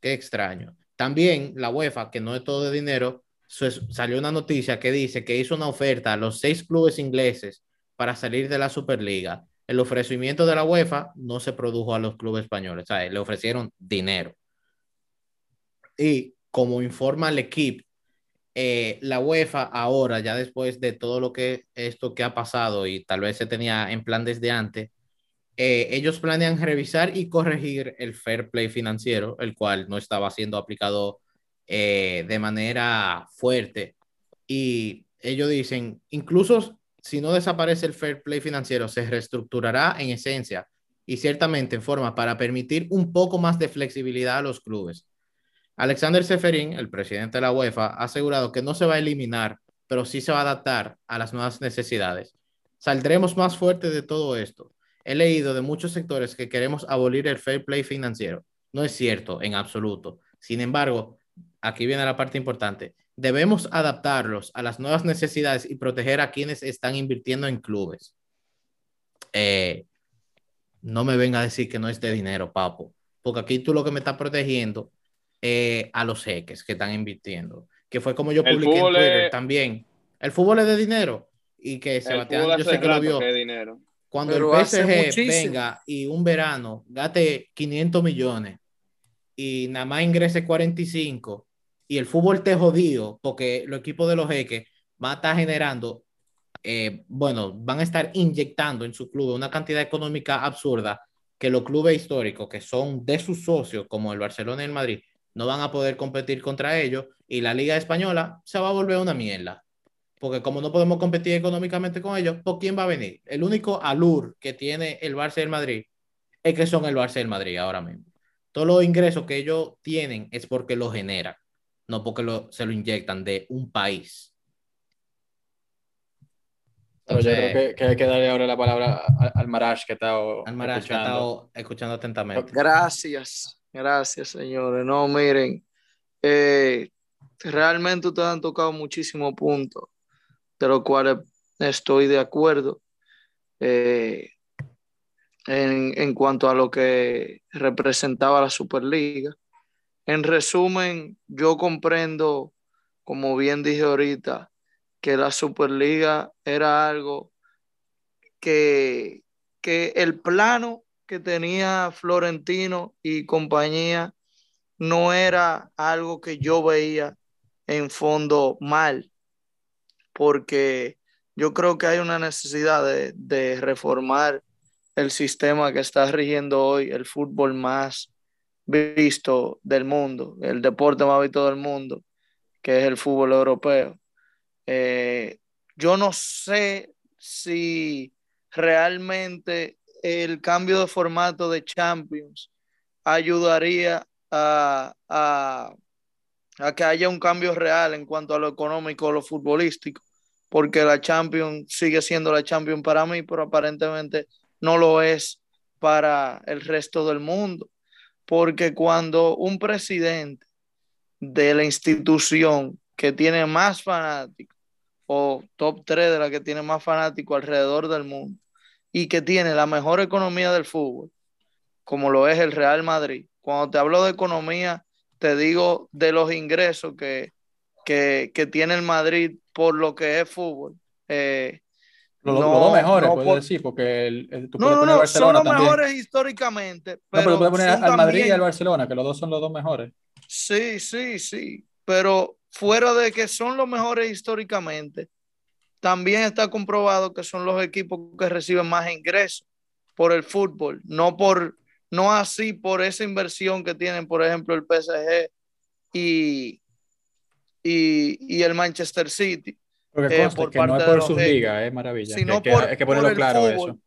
Qué extraño. También la UEFA, que no es todo de dinero, salió una noticia que dice que hizo una oferta a los seis clubes ingleses para salir de la Superliga. El ofrecimiento de la UEFA no se produjo a los clubes españoles, o sea, le ofrecieron dinero. Y como informa el equipo, eh, la UEFA ahora, ya después de todo lo que esto que ha pasado y tal vez se tenía en plan desde antes, eh, ellos planean revisar y corregir el fair play financiero, el cual no estaba siendo aplicado eh, de manera fuerte. Y ellos dicen, incluso si no desaparece el fair play financiero, se reestructurará en esencia y ciertamente en forma para permitir un poco más de flexibilidad a los clubes. Alexander Seferin, el presidente de la UEFA, ha asegurado que no se va a eliminar, pero sí se va a adaptar a las nuevas necesidades. Saldremos más fuertes de todo esto. He leído de muchos sectores que queremos abolir el fair play financiero. No es cierto en absoluto. Sin embargo, aquí viene la parte importante. Debemos adaptarlos a las nuevas necesidades y proteger a quienes están invirtiendo en clubes. Eh, no me venga a decir que no es de dinero, papo, porque aquí tú lo que me estás protegiendo eh, a los jeques que están invirtiendo, que fue como yo publiqué en Twitter también. El fútbol es de dinero y que Sebastián, yo sé que lo vio. Cuando el PSG venga y un verano gaste 500 millones y nada más ingrese 45 y el fútbol te jodido porque los equipos de los jeques van a estar generando, eh, bueno, van a estar inyectando en su club una cantidad económica absurda que los clubes históricos que son de sus socios, como el Barcelona y el Madrid, no van a poder competir contra ellos y la Liga Española se va a volver una mierda. Porque como no podemos competir económicamente con ellos, ¿por quién va a venir? El único alur que tiene el Barça y el Madrid es que son el Barça y el Madrid ahora mismo. Todos los ingresos que ellos tienen es porque lo generan no porque lo, se lo inyectan de un país. Pero yo creo que, hay que darle ahora la palabra al Marash que está escuchando. escuchando atentamente. Gracias, gracias, señores. No, miren, eh, realmente ustedes han tocado muchísimos puntos, de los cuales estoy de acuerdo. Eh, en, en, cuanto a lo que representaba la Superliga. En resumen, yo comprendo, como bien dije ahorita, que la Superliga era algo que, que el plano que tenía Florentino y compañía no era algo que yo veía en fondo mal, porque yo creo que hay una necesidad de, de reformar el sistema que está rigiendo hoy el fútbol más visto del mundo, el deporte más visto del mundo, que es el fútbol europeo. Eh, yo no sé si realmente el cambio de formato de Champions ayudaría a, a, que haya un cambio real en cuanto a lo económico lo futbolístico, porque la Champions sigue siendo la Champions para mí, pero aparentemente no lo es para el resto del mundo porque cuando un presidente de la institución que tiene más fanáticos, o top 3 de la que tiene más fanáticos alrededor del mundo, y que tiene la mejor economía del fútbol, como lo es el Real Madrid. Cuando te hablo de economía, te digo de los ingresos que, que, que tiene el Madrid por lo que es fútbol. Eh, los, dos mejores, puedes decir, porque el, tú puedes no, poner no, Barcelona son los mejores históricamente. Pero, no, pero puedes poner al Madrid y al Barcelona, que los dos son los dos mejores. Sí, sí, sí. Pero fuera de que son los mejores históricamente, también está comprobado que son los equipos que reciben más ingresos por el fútbol, no por no así por esa inversión que tienen, por ejemplo, el PSG y, y, y el Manchester City porque eh, que no es por sus ligas, es maravilla. Sino que, hay que ponerlo claro eso.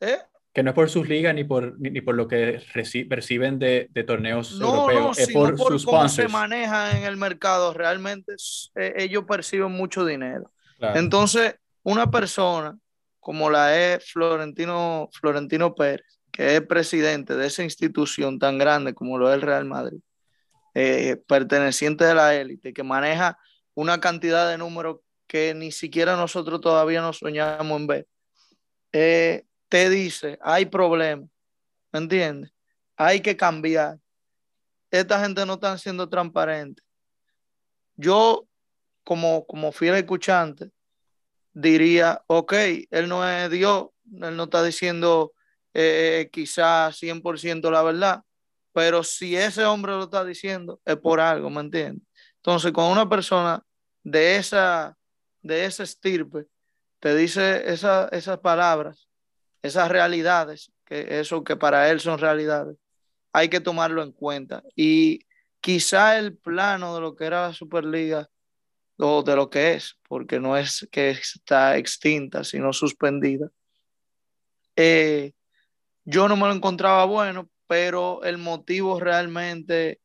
¿Eh? Que no es por sus ligas ni por, ni, por lo que perciben de, de torneos europeos, es por, por, sus cómo se maneja en el mercado. Realmente eh, ellos perciben mucho dinero. Entonces, una persona como la es Florentino, Florentino Pérez, que es presidente de esa institución tan grande como lo es el Real Madrid, eh, perteneciente de la élite, que maneja una cantidad de números que ni siquiera nosotros todavía nos soñamos en ver, eh, te dice, hay problemas, ¿me entiendes? Hay que cambiar. Esta gente no está siendo transparente. Yo, como, como fiel escuchante, diría, ok, él no es Dios, él no está diciendo eh, quizás 100% la verdad, pero si ese hombre lo está diciendo, es por algo, ¿me entiendes? Entonces, con una persona de esa de ese estirpe te dice esas palabras, esas realidades que eso que para él son realidades, hay que tomarlo en cuenta. Y quizá el plano de lo que era la Superliga, o de lo que es, porque no es que está extinta, sino suspendida, eh, yo no me lo encontraba bueno, pero el motivo realmente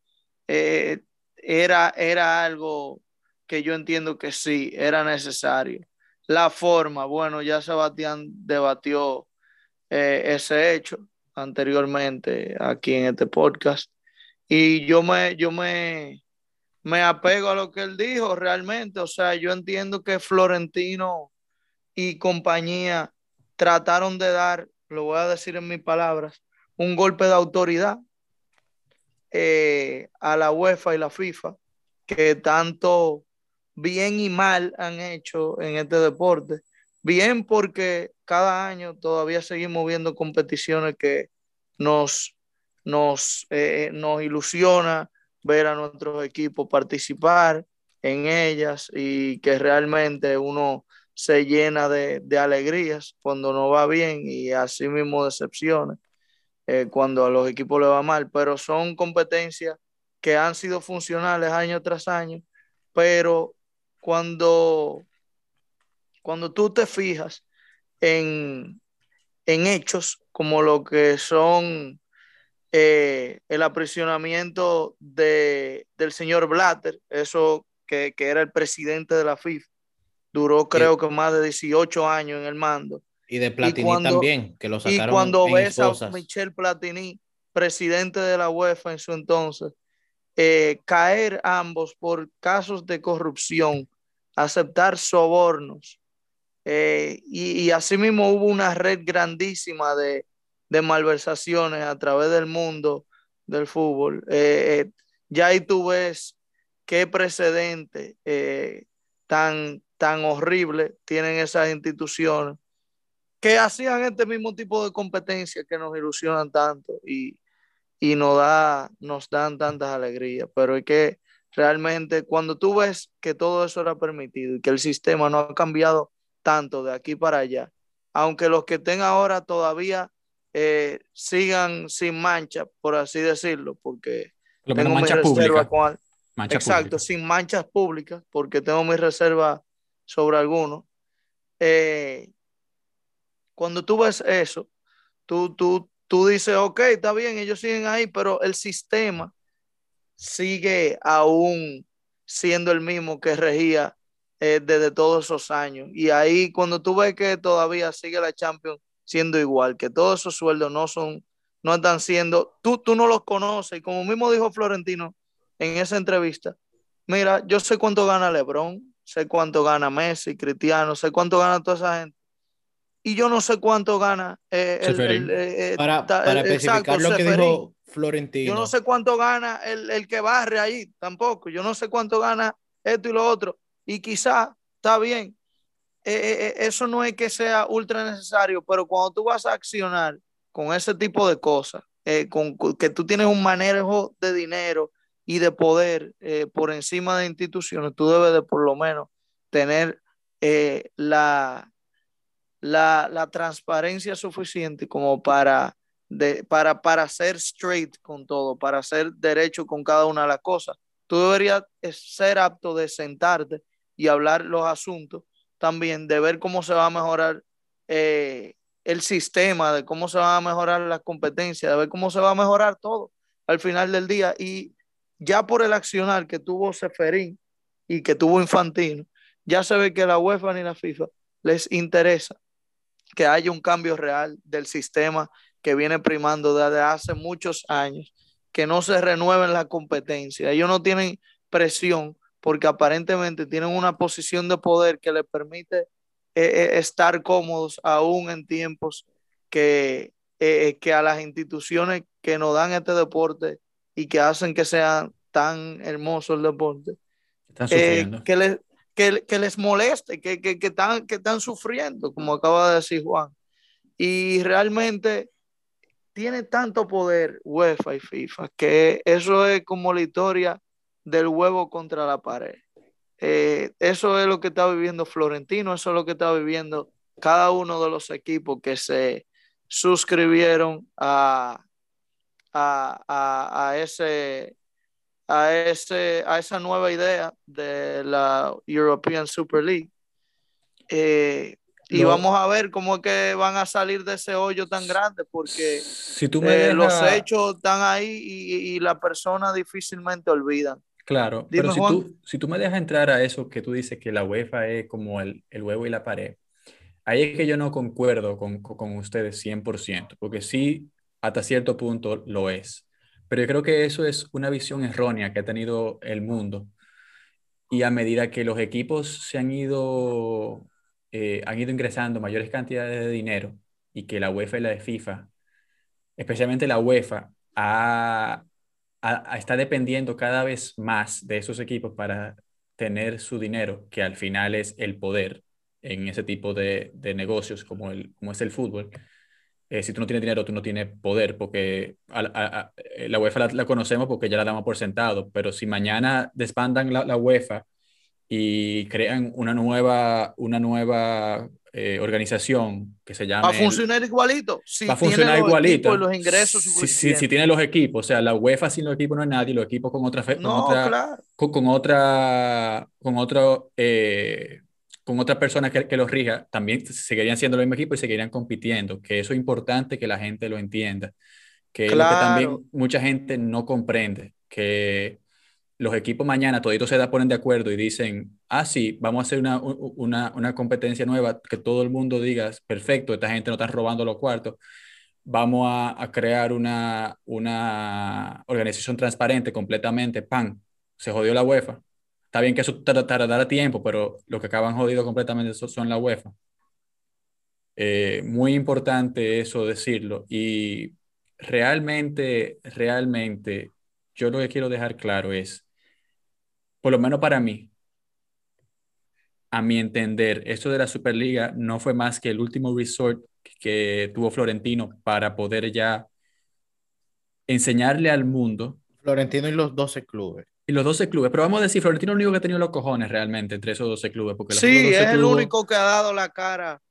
eh, era, era algo que yo entiendo que sí, era necesario. La forma, bueno, ya Sebastián debatió eh, ese hecho anteriormente aquí en este podcast y yo me, yo me, me apego a lo que él dijo realmente, o sea, yo entiendo que Florentino y compañía trataron de dar, lo voy a decir en mis palabras, un golpe de autoridad eh, a la UEFA y la FIFA, que tanto bien y mal han hecho en este deporte. Bien porque cada año todavía seguimos viendo competiciones que nos, nos, eh, nos ilusiona ver a nuestros equipos participar en ellas y que realmente uno se llena de, de alegrías cuando no va bien y así mismo decepciones. Eh, cuando a los equipos le va mal, pero son competencias que han sido funcionales año tras año, pero cuando, cuando tú te fijas en, en hechos como lo que son eh, el aprisionamiento de, del señor Blatter, eso que, que, era el presidente de la FIFA, duró creo que más de 18 años en el mando. Y de Platini también, que lo sacaron. Y cuando ves a Michel Platini, presidente de la UEFA en su entonces, eh, caer ambos por casos de corrupción, aceptar sobornos. Eh, y, y asimismo hubo una red grandísima de, de, malversaciones a través del mundo del fútbol. Eh, eh ya ahí tú ves qué precedente eh, tan, tan horrible tienen esas instituciones que hacían este mismo tipo de competencia que nos ilusionan tanto y, y nos, da, nos dan tantas alegrías. Pero es que realmente cuando tú ves que todo eso era permitido y que el sistema no ha cambiado tanto de aquí para allá, aunque los que estén ahora todavía eh, sigan sin mancha, por así decirlo, porque Lo tengo mi reserva con, mancha exacto, pública. sin manchas públicas, porque tengo mi reserva sobre algunos. Eh, cuando tú ves eso, tú, tú, tú dices, ok, está bien, ellos siguen ahí, pero el sistema sigue aún siendo el mismo que regía eh, desde todos esos años. Y ahí cuando tú ves que todavía sigue la Champions siendo igual, que todos esos sueldos no son, no están siendo, tú, tú no los conoces. Y como mismo dijo Florentino en esa entrevista, mira, yo sé cuánto gana Lebron, sé cuánto gana Messi, Cristiano, sé cuánto gana toda esa gente y yo no sé cuánto gana. Eh, el, el, eh, para, para el, especificar exacto, lo que Seferín. dijo Florentino. Yo no sé cuánto gana el, que barre ahí, tampoco. Yo no sé cuánto gana esto y lo otro. Y quizá está bien. Eh, eso no es que sea ultra necesario, pero cuando tú vas a accionar con ese tipo de cosas, con, que tú tienes un manejo de dinero y de poder por encima de instituciones, tú debes de por lo menos tener la la, la transparencia suficiente como para, de, para, para ser straight con todo, para ser derecho con cada una de las cosas. Tú deberías ser apto de sentarte y hablar los asuntos también, de ver cómo se va a mejorar eh, el sistema, de cómo se van a mejorar las competencias, de ver cómo se va a mejorar todo al final del día. Y ya por el accionar que tuvo Seferín y que tuvo Infantino, ya se ve que la UEFA ni la FIFA les interesa que haya un cambio real del sistema que viene primando desde hace muchos años, que no se renueven la competencia. Ellos no tienen presión porque aparentemente tienen una posición de poder que les permite eh, estar cómodos aún en tiempos que, eh, que a las instituciones que nos dan este deporte y que hacen que sea tan hermoso el deporte, eh, que, les, que, que les moleste, que, que, que, están, que están sufriendo, como acaba de decir Juan. Y realmente tiene tanto poder UEFA y FIFA que eso es como la historia del huevo contra la pared. Eh, eso es lo que está viviendo Florentino, eso es lo que está viviendo cada uno de los equipos que se, suscribieron a, a, a, a ese, a, ese, a esa nueva idea de la European Super League. Eh, y vamos a ver cómo es que van a salir de ese hoyo tan grande, porque Si tú me eh, los hechos están ahí y, y la persona difícilmente olvidan. Claro, Dime, pero si Juan. tú, si tú me dejas entrar a eso que tú dices que la UEFA es como el, el huevo y la pared, ahí es que yo no concuerdo con, con, ustedes 100%, porque sí, hasta cierto punto lo es. Pero yo creo que eso es una visión errónea que ha tenido el mundo. Y a medida que los equipos se han ido, eh, han ido ingresando mayores cantidades de dinero y que la UEFA y la de FIFA, especialmente la UEFA, ha, a- está dependiendo cada vez más de esos equipos para tener su dinero, que al final es el poder en ese tipo de, de negocios como, el, como es el fútbol. Eh, si tú no tienes dinero, tú no tienes poder, porque a- la UEFA la, conocemos porque ya la damos por sentado, pero si mañana desbandan la, la UEFA y crean una nueva, una nueva eh, organización que se llame... Va a funcionar igualito. Si Va a funcionar los igualito. equipos los ingresos Si- si, si tiene los equipos, o sea, la UEFA sin los equipos no es nadie, los equipos con otra, con no, otra, claro. con, con otra, con otro, eh, con otra persona que, que los rija, también seguirían siendo los mismos equipos y seguirían compitiendo, que eso es importante que la gente lo entienda, que es lo que Claro. también mucha gente no comprende, que los equipos mañana toditos se da, ponen de acuerdo y dicen, ah, sí, vamos a hacer una, una, una competencia nueva, que todo el mundo diga, perfecto, esta gente no está robando los cuartos, vamos a, crear una, una organización transparente completamente, pan, se jodió la UEFA. Está bien que eso tar- tardará tiempo, pero lo que acaban jodido completamente so- son la UEFA. Eh, muy importante eso decirlo y realmente, realmente, yo lo que quiero dejar claro es, por lo menos para mí, a mi entender, esto de la Superliga no fue más que el último resort que tuvo Florentino para poder ya enseñarle al mundo Florentino y los 12 clubes. y los 12 clubes, pero vamos a decir, Florentino es el único que ha tenido los cojones realmente entre esos 12 clubes, porque los Sí, 12 es el clubes único que ha dado la cara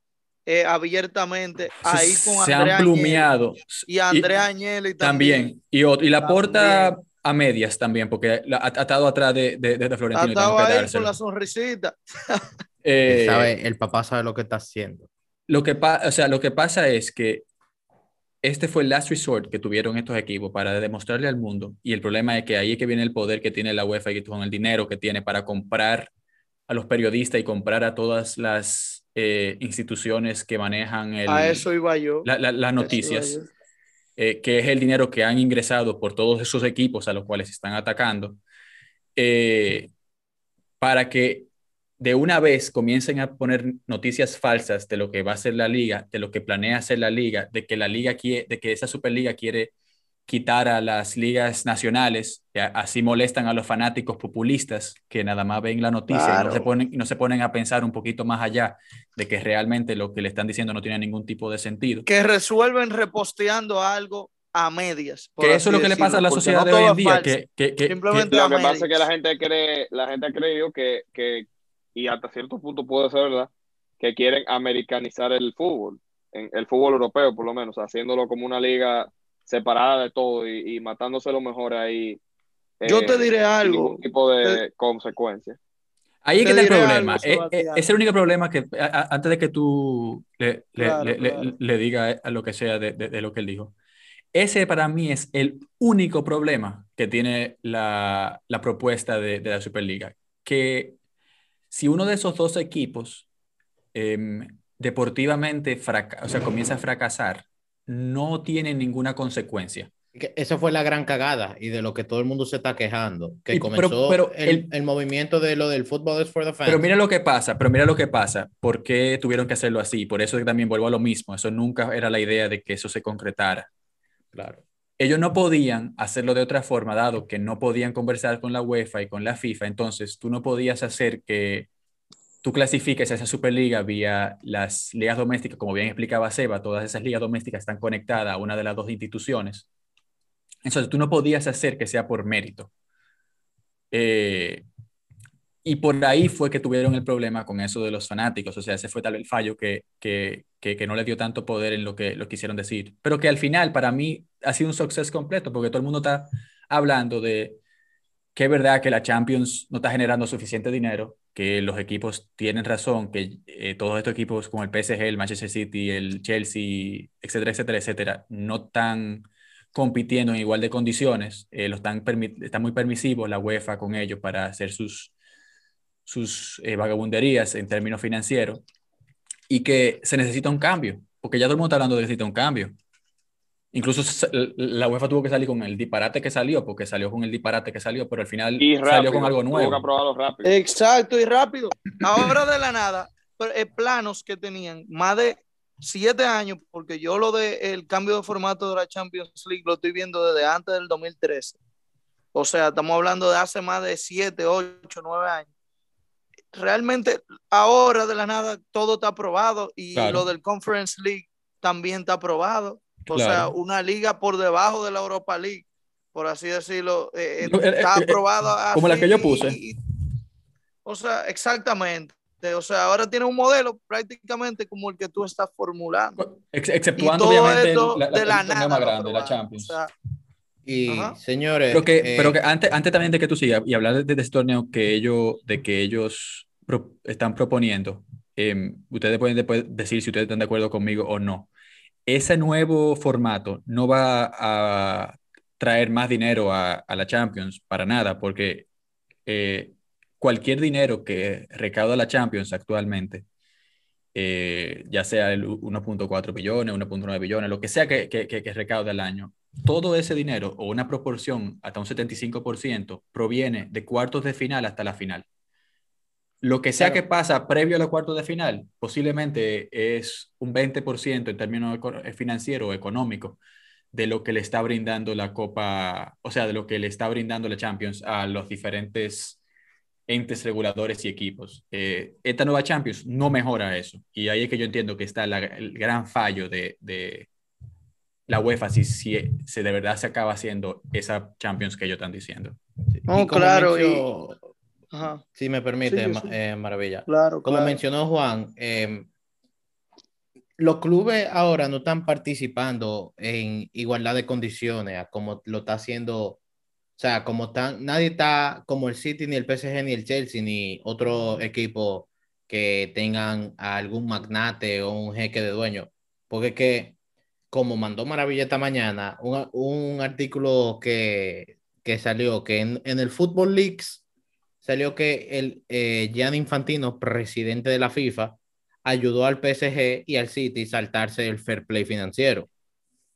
eh, abiertamente se- ahí con se Andrea han plumeado. y Andrea Agnelli también. también. Y, y la porta. A medias también, porque la- estado atrás de, de, de Florentino. y tengo que ahí con la sonrisita. Eh, sabe, el papá sabe lo que está haciendo. Lo que, o sea, lo que pasa es que este fue el last resort que tuvieron estos equipos para demostrarle al mundo. Y el problema es que ahí es que viene el poder que tiene la UEFA y con el dinero que tiene para comprar a los periodistas y comprar a todas las eh, instituciones que manejan el- a eso iba yo. la- la- las Eso iba noticias, yo. Eh, que es el dinero que han ingresado por todos esos equipos a los cuales están atacando, eh, para que de una vez comiencen a poner noticias falsas de lo que va a ser la liga, de lo que planea hacer la liga, de que la liga quiere, de que esa superliga quiere quitar a las ligas nacionales, y a- así molestan a los fanáticos populistas que nada más ven la noticia y, no Claro. se ponen, y no se ponen a pensar un poquito más allá de que realmente lo que le están diciendo no tiene ningún tipo de sentido. Que resuelven reposteando algo a medias. Que eso es lo que le pasa a la sociedad no de hoy en día, que, que- que- Simplemente que- Lo que medias. pasa es que la gente cree, la gente ha creído que, que, y hasta cierto punto puede ser verdad, que quieren americanizar el fútbol, en, el fútbol europeo por lo menos, haciéndolo como una liga separada de todo y, y matándose lo mejor ahí. Yo eh, te diré sin algo. ningún tipo de consecuencia. Ahí es Te que está el diré problema. algo, Eh, eh, es el único problema que, a- a- antes de que tú le, le- Claro, le- le- claro. le diga a lo que sea de, de- de lo que él dijo, ese para mí es el único problema que tiene la, la propuesta de, de la Superliga. Que si uno de esos dos equipos em, deportivamente fraca- o sea, comienza a fracasar, no tiene ninguna consecuencia. Esa fue la gran cagada y de lo que todo el mundo se está quejando, que Y- pero- comenzó pero el, el- el movimiento de lo del fútbol es for the fans. Pero mira lo que pasa, pero mira lo que pasa, ¿por qué tuvieron que hacerlo así? Por eso también vuelvo a lo mismo, eso nunca era la idea de que eso se concretara. Claro. Ellos no podían hacerlo de otra forma, dado que no podían conversar con la UEFA y con la FIFA, entonces tú no podías hacer que tú clasifiques a esa Superliga vía las ligas domésticas, como bien explicaba Seba, todas esas ligas domésticas están conectadas a una de las dos instituciones. Entonces tú no podías hacer que sea por mérito. Eh, y por ahí fue que tuvieron el problema con eso de los fanáticos, o sea, ese fue tal el fallo que, que, que, no le dio tanto poder en lo que lo quisieron decir, pero que al final para mí ha sido un suceso completo, porque todo el mundo está hablando de que es verdad que la Champions no está generando suficiente dinero, que los equipos tienen razón, que eh, todos estos equipos como el PSG, el Manchester City, el Chelsea, etcétera, etcétera, etcétera, no están compitiendo en igual de condiciones, eh, lo están, están muy permisivos la UEFA con ellos para hacer sus sus eh, vagabunderías en términos financieros y que se necesita un cambio, porque ya todo el mundo está hablando de que necesita un cambio. Incluso la UEFA tuvo que salir con el disparate que salió, porque salió con el disparate que salió, pero al final salió con algo nuevo. Exacto, y rápido. Ahora de la nada, eh, planos que tenían más de siete años, porque yo lo de el cambio de formato de la Champions League lo estoy viendo desde antes del 2013. O sea, estamos hablando de hace más de siete, ocho, nueve años realmente ahora de la nada todo está aprobado y lo del Conference League también está aprobado. O sea, una liga por debajo de la Europa League, por así decirlo, eh, eh, está eh, aprobada. Como la que yo puse. o sea, exactamente. O sea, ahora tiene un modelo prácticamente como el que tú estás formulando. exceptuando obviamente la, de la, nada más grande, la Champions. Y señores. Pero que, pero que antes, antes también de que tú sigas y hablar de, este torneo que ellos, de que ellos están proponiendo, em, ustedes pueden después decir si ustedes están de acuerdo conmigo o no. Ese nuevo formato no va a traer más dinero a, la Champions para nada, porque eh, cualquier dinero que recauda la Champions actualmente, eh, ya sea el 1.4 billones, 1.9 billones, lo que sea que, que, que recauda el año, todo ese dinero o una proporción hasta un 75% proviene de cuartos de final hasta la final. Lo que sea que pasa previo a los cuartos de final, posiblemente es un 20% en términos eh, financieros o económicos de lo que le está brindando la Copa, o sea, de lo que le está brindando la Champions a los diferentes entes reguladores y equipos. Eh, esta nueva Champions no mejora eso. Y ahí es que yo entiendo que está el gran fallo de, la UEFA si, si, se de verdad se acaba haciendo esa Champions que ellos están diciendo. Oh, claro. Si me permite, eh, Maravilla. Claro, Como mencionó Juan, em, los clubes ahora no están participando en igualdad de condiciones como lo está haciendo, o sea, como están, nadie está como el City, ni el PSG, ni el Chelsea, ni otro equipo que tengan algún magnate o un jeque de dueño, porque es que como mandó Maravilla esta mañana, un, un artículo que, que, salió, que en, en, el Football Leaks salió que el eh, Gianni Infantino, presidente de la FIFA, ayudó al PSG y al City a saltarse el fair play financiero.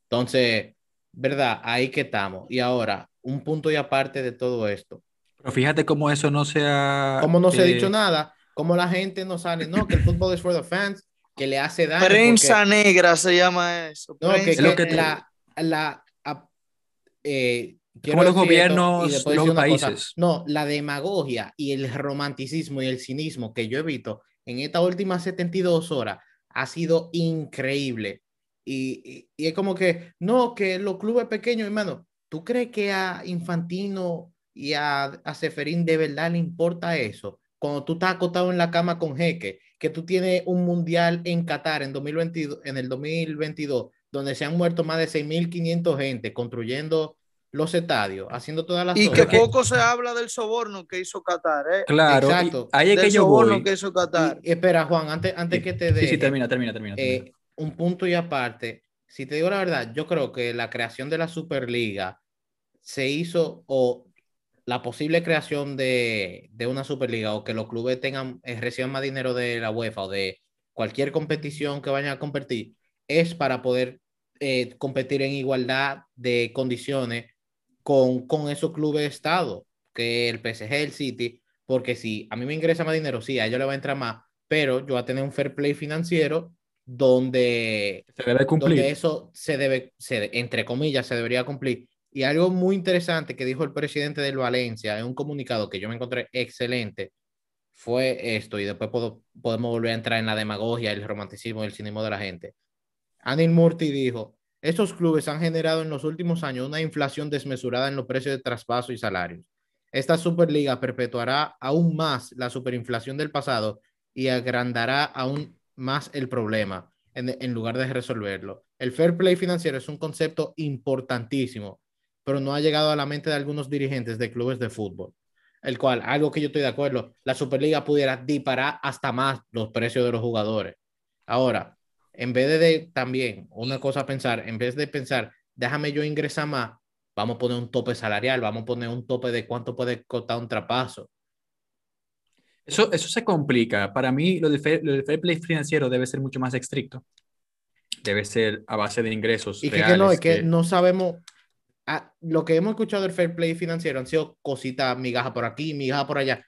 Entonces, ¿verdad? Ahí que estamos. Y ahora, un punto y aparte de todo esto. Pero fíjate cómo eso no se ha... Como no se ha dicho nada, como la gente no sale, no, que el fútbol es for the fans, que le hace daño. Prensa negra se llama eso. No, que, lo que la, la eh, como los gobiernos, los países. no, la demagogia y el romanticismo y el cinismo que yo he visto en estas últimas 72 horas ha sido increíble. Y, y, es como que, no, que los clubes pequeños, hermano, ¿tú crees que a Infantino y a, a Seferín de verdad le importa eso? Cuando tú estás acostado en la cama con Jeque que tú tienes un mundial en Qatar en, 2022, en el 2022, donde se han muerto más de 6.500 gente construyendo los estadios, haciendo todas las Y que poco se habla del soborno que hizo Qatar, ¿eh? Claro, Exacto. ahí es que yo voy. que hizo Qatar. espera, Juan, antes, antes que te dé... Sí, sí, termina, termina, termina. Eh, un punto y aparte, si te digo la verdad, yo creo que la creación de la Superliga se hizo o la posible creación de, de, una Superliga o que los clubes tengan, eh, reciban más dinero de la UEFA o de cualquier competición que vayan a competir, es para poder eh, competir en igualdad de condiciones con, con esos clubes de Estado, que el PSG, el City, porque si a mí me ingresa más dinero, sí, a ellos le va a entrar más, pero yo voy a tener un fair play financiero donde, se debe cumplir. donde eso se debe, se, entre comillas, se debería cumplir y algo muy interesante que dijo el presidente del Valencia en un comunicado que yo me encontré excelente fue esto, y después podemos volver a entrar en la demagogia, el romanticismo y el cinismo de la gente. Anil Murti dijo, estos clubes han generado en los últimos años una inflación desmesurada en los precios de traspaso y salarios. Esta Superliga perpetuará aún más la superinflación del pasado y agrandará aún más el problema en, lugar de resolverlo. El fair play financiero es un concepto importantísimo, pero no ha llegado a la mente de algunos dirigentes de clubes de fútbol el cual, algo que yo estoy de acuerdo, la Superliga pudiera disparar hasta más los precios de los jugadores. Ahora, en vez de, también, una cosa a pensar, en vez de pensar, déjame yo ingresar más, vamos a poner un tope salarial, vamos a poner un tope de cuánto puede costar un trapazo. Eso, eso se complica. Para mí, lo del, fair, play financiero debe ser mucho más estricto. Debe ser a base de ingresos. Y que, no, es que no sabemos, Ah, lo que hemos escuchado del fair play financiero han sido cositas, migajas por aquí, migajas por allá.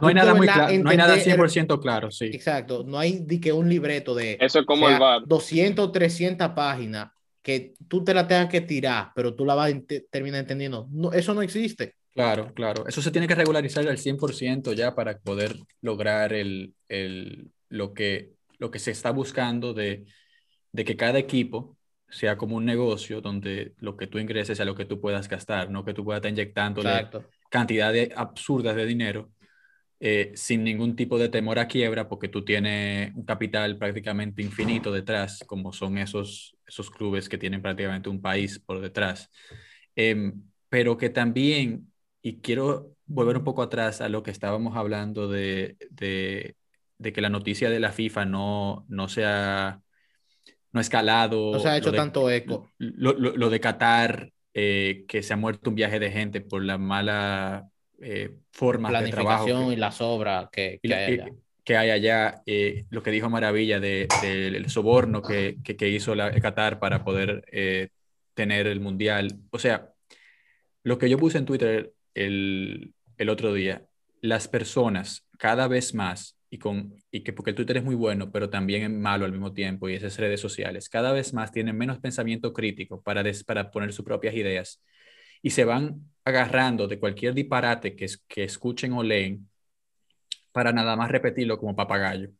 No, hay nada muy claro, no hay nada 100% claro, sí. Exacto, no hay de que un libreto de Eso es como el bar. 200, 300 páginas que tú te la tengas que tirar, pero tú la vas a terminar entendiendo. No, eso no existe. Claro, claro. Eso se tiene que regularizar al 100% ya para poder lograr el, el, lo, que, lo que se está buscando de, de que cada equipo sea como un negocio donde lo que tú ingreses sea lo que tú puedas gastar, no que tú puedas estar inyectando cantidades absurdas de dinero eh, sin ningún tipo de temor a quiebra porque tú tienes un capital prácticamente infinito detrás, como son esos, esos clubes que tienen prácticamente un país por detrás. Em, pero que también, y quiero volver un poco atrás a lo que estábamos hablando de, de, de que la noticia de la FIFA no, no sea no ha escalado. No se ha hecho tanto eco. Lo, de Qatar, eh, que se ha muerto un viaje de gente por la mala eh, forma de trabajo. y las obras que, que, hay allá. Que hay allá eh, lo que dijo Maravilla del de, soborno que, que, hizo la, Qatar para poder eh, tener el mundial. O sea, lo que yo puse en Twitter el, el otro día, las personas cada vez más y, con, y que porque el Twitter es muy bueno, pero también es malo al mismo tiempo, y esas redes sociales, cada vez más tienen menos pensamiento crítico para, para poner sus propias ideas y se van agarrando de cualquier disparate que, que escuchen o leen para nada más repetirlo como papagayo.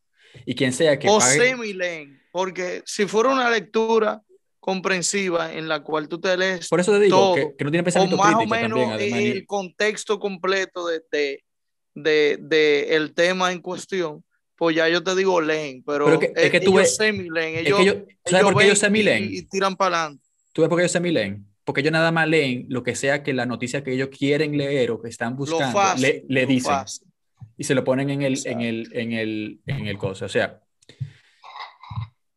Y quien sea que... O semi-leen, porque si fuera una lectura comprensiva en la cual tú te lees Por eso te digo que, no tiene pensamiento o más o menos el contexto completo de, de de, de, el tema en cuestión, pues ya yo te digo leen, pero, es que, es que ellos semi-leen, ellos, ¿sabes por qué ellos semi-leen? Y, y, tiran para adelante. ¿Tú ves por qué ellos semi-leen? Porque ellos nada más leen lo que sea que la noticia que ellos quieren leer o que están buscando, le, le dicen. Y se lo ponen en el, en el, en el, en el cosa. O sea,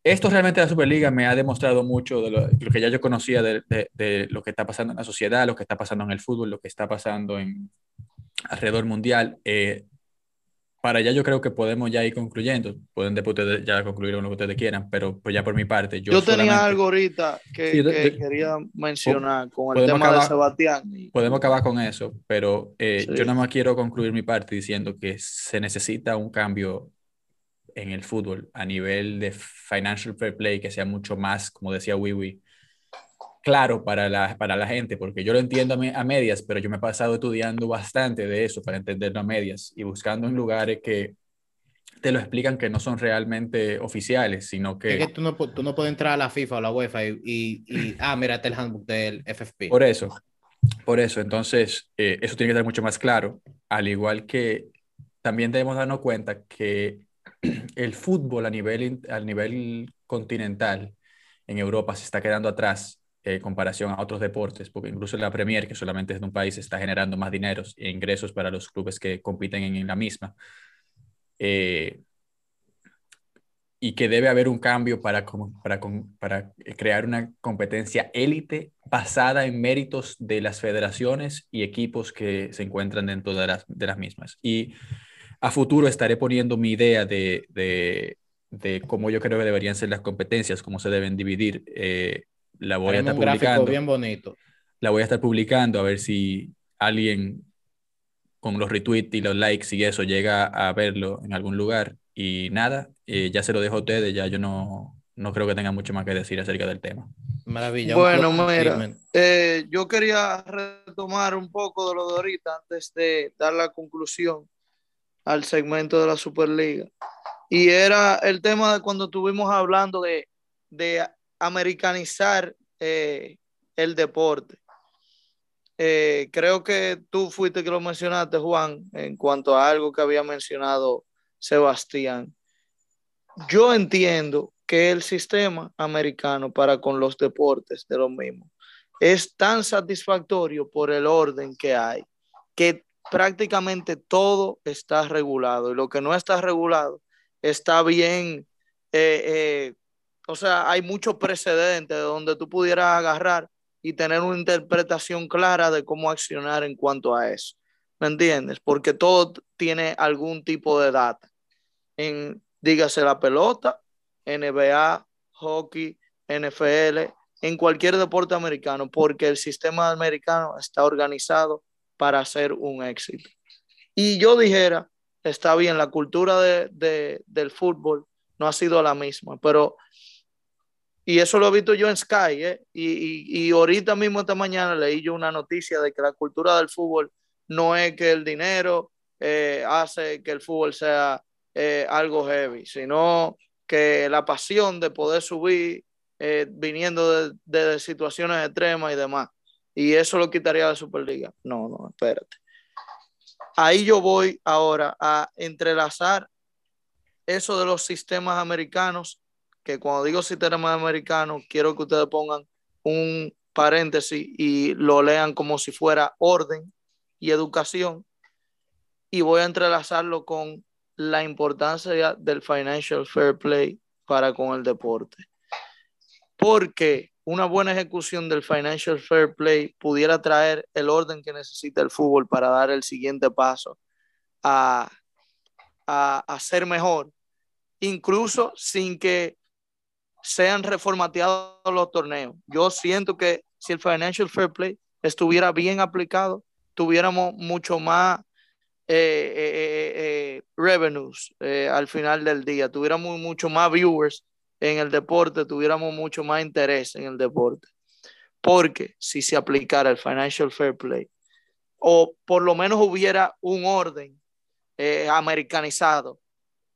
esto realmente la Superliga me ha demostrado mucho de lo, lo que ya yo conocía de, de, de, lo que está pasando en la sociedad, lo que está pasando en el fútbol, lo que está pasando en, alrededor mundial. Eh, para allá yo creo que podemos ya ir concluyendo. Pueden después ya concluir con lo que ustedes quieran, pero pues ya por mi parte. Yo, yo tenía algo ahorita que, quería mencionar con el tema de Sebastián. Podemos acabar con eso, pero eh, yo nada más quiero concluir mi parte diciendo que se necesita un cambio en el fútbol a nivel de financial fair play que sea mucho más, como decía Wiwi, claro para la, para la gente, porque yo lo entiendo a, medias, pero yo me he pasado estudiando bastante de eso para entenderlo a medias y buscando en lugares que te lo explican que no son realmente oficiales, sino que... Es que tú no, tú no puedes entrar a la FIFA o la UEFA y, y, ah, mírate el handbook del FFP. Por eso, por eso, entonces, eh, eso tiene que estar mucho más claro, al igual que también debemos darnos cuenta que el fútbol a nivel, a nivel continental en Europa se está quedando atrás en comparación a otros deportes, porque incluso la Premier, que solamente es de un país, está generando más dinero e ingresos para los clubes que compiten en, la misma. Eh, y que debe haber un cambio para, para, para crear una competencia élite basada en méritos de las federaciones y equipos que se encuentran dentro de las, de las mismas. Y a futuro estaré poniendo mi idea de, de, de, cómo yo creo que deberían ser las competencias, cómo se deben dividir eh, la voy a estar publicando. bien bonito. La voy a estar publicando a ver si alguien con los retweets y los likes y eso llega a verlo en algún lugar. Y nada, eh, ya se lo dejo a ustedes, ya yo no, no creo que tenga mucho más que decir acerca del tema. Maravilla. Bueno, mira, eh, yo quería retomar un poco de lo de ahorita antes de dar la conclusión al segmento de la Superliga. Y era el tema de cuando estuvimos hablando de, de americanizar eh, el deporte. eh, creo que tú fuiste que lo mencionaste, Juan, en cuanto a algo que había mencionado Sebastián. Yo entiendo que el sistema americano para con los deportes de lo mismo es tan satisfactorio por el orden que hay, que prácticamente todo está regulado y lo que no está regulado está bien, eh, o sea, hay mucho precedente de donde tú pudieras agarrar y tener una interpretación clara de cómo accionar en cuanto a eso. ¿Me entiendes? Porque todo tiene algún tipo de data. En, dígase la pelota, NBA, hockey, NFL, en cualquier deporte americano, porque el sistema americano está organizado para hacer un éxito. Y yo dijera, está bien, la cultura de, del fútbol no ha sido la misma, pero, y eso lo he visto yo en Sky, ¿eh? y, y, ahorita mismo esta mañana leí yo una noticia de que la cultura del fútbol no es que el dinero eh, hace que el fútbol sea eh, algo heavy, sino que la pasión de poder subir eh, viniendo de, de, situaciones extremas y demás. Y eso lo quitaría de Superliga. No, no, espérate. Ahí yo voy ahora a entrelazar eso de los sistemas americanos, que cuando digo sistemas americanos, quiero que ustedes pongan un paréntesis y lo lean como si fuera orden y educación. Y voy a entrelazarlo con la importancia del financial fair play para con el deporte porque una buena ejecución del financial fair play pudiera traer el orden que necesita el fútbol para dar el siguiente paso a, a, ser mejor, incluso sin que sean reformateados los torneos. Yo siento que si el financial fair play estuviera bien aplicado, tuviéramos mucho más eh, eh, eh, revenues al final del día, tuviéramos mucho más viewers en el deporte, tuviéramos mucho más interés en el deporte. Porque si se aplicara el financial fair play, o por lo menos hubiera un orden americanizado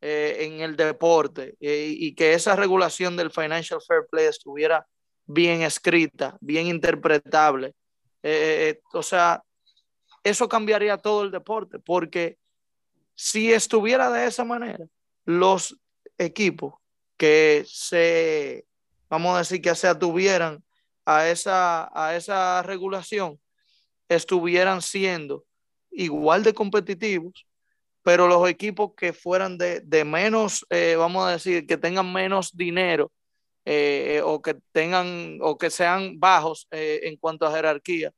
eh, en el deporte eh, y que esa regulación del financial fair play estuviera bien escrita, bien interpretable. o sea, eso cambiaría todo el deporte, porque si estuviera de esa manera, los equipos que se, vamos a decir, que se atuvieran a esa, a esa regulación, estuvieran siendo igual de competitivos, pero los equipos que fueran de, de menos, eh, vamos a decir, que tengan menos dinero eh, o que tengan o que sean bajos eh, en cuanto a jerarquía,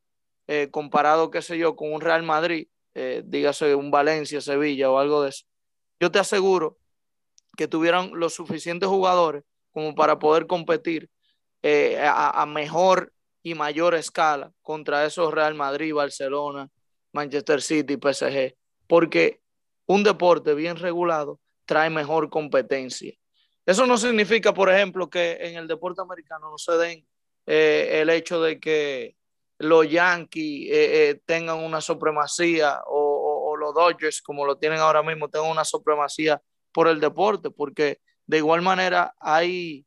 comparado, qué sé yo, con un Real Madrid, dígase un Valencia, Sevilla o algo de eso. Yo te aseguro que tuvieran los suficientes jugadores como para poder competir eh, a, mejor y mayor escala contra esos Real Madrid, Barcelona, Manchester City, PSG, porque un deporte bien regulado trae mejor competencia. Eso no significa, por ejemplo, que en el deporte americano no se den eh, el hecho de que los Yankees eh, tengan una supremacía o, o, los Dodgers, como lo tienen ahora mismo, tengan una supremacía por el deporte, porque de igual manera hay,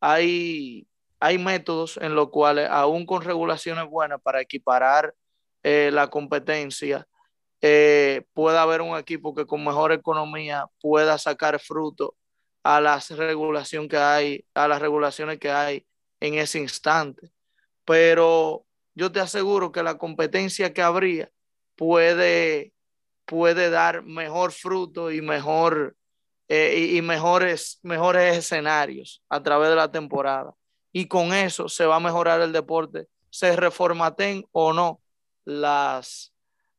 hay, hay métodos en los cuales, aún con regulaciones buenas para equiparar eh, la competencia, eh, pueda haber un equipo que con mejor economía pueda sacar fruto a las regulación que hay, a las regulaciones que hay en ese instante. Pero yo te aseguro que la competencia que habría puede, puede dar mejor fruto y mejor, eh, y, mejores, mejores escenarios a través de la temporada. Y con eso se va a mejorar el deporte, se reformaten o no las,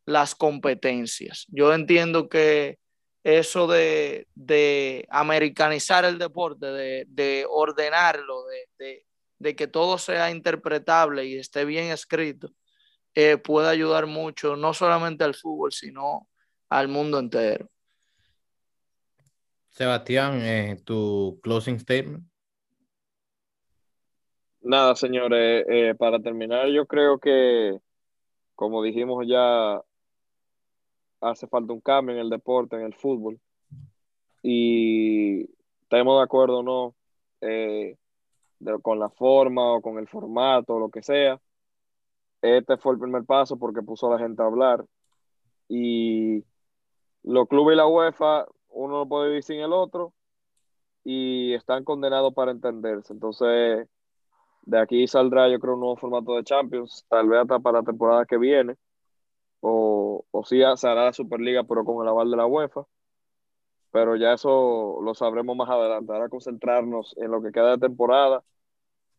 las competencias. Yo entiendo que eso de, de americanizar el deporte, de, de ordenarlo, de, de, que todo sea interpretable y esté bien escrito, eh, puede ayudar mucho, no solamente al fútbol, sino al mundo entero. Sebastián, eh, tu closing statement. Nada, señores, eh, para terminar, yo creo que, como dijimos ya, hace falta un cambio en el deporte, en el fútbol. Y estemos de acuerdo o no eh, con la forma o con el formato lo que sea. este fue el primer paso porque puso a la gente a hablar. Y los clubes y la UEFA, uno no puede vivir sin el otro y están condenados para entenderse. Entonces, de aquí saldrá, yo creo, un nuevo formato de Champions, tal vez hasta para la temporada que viene, o, o sí se hará la Superliga, pero con el aval de la UEFA. Pero ya eso lo sabremos más adelante. Ahora concentrarnos en lo que queda de temporada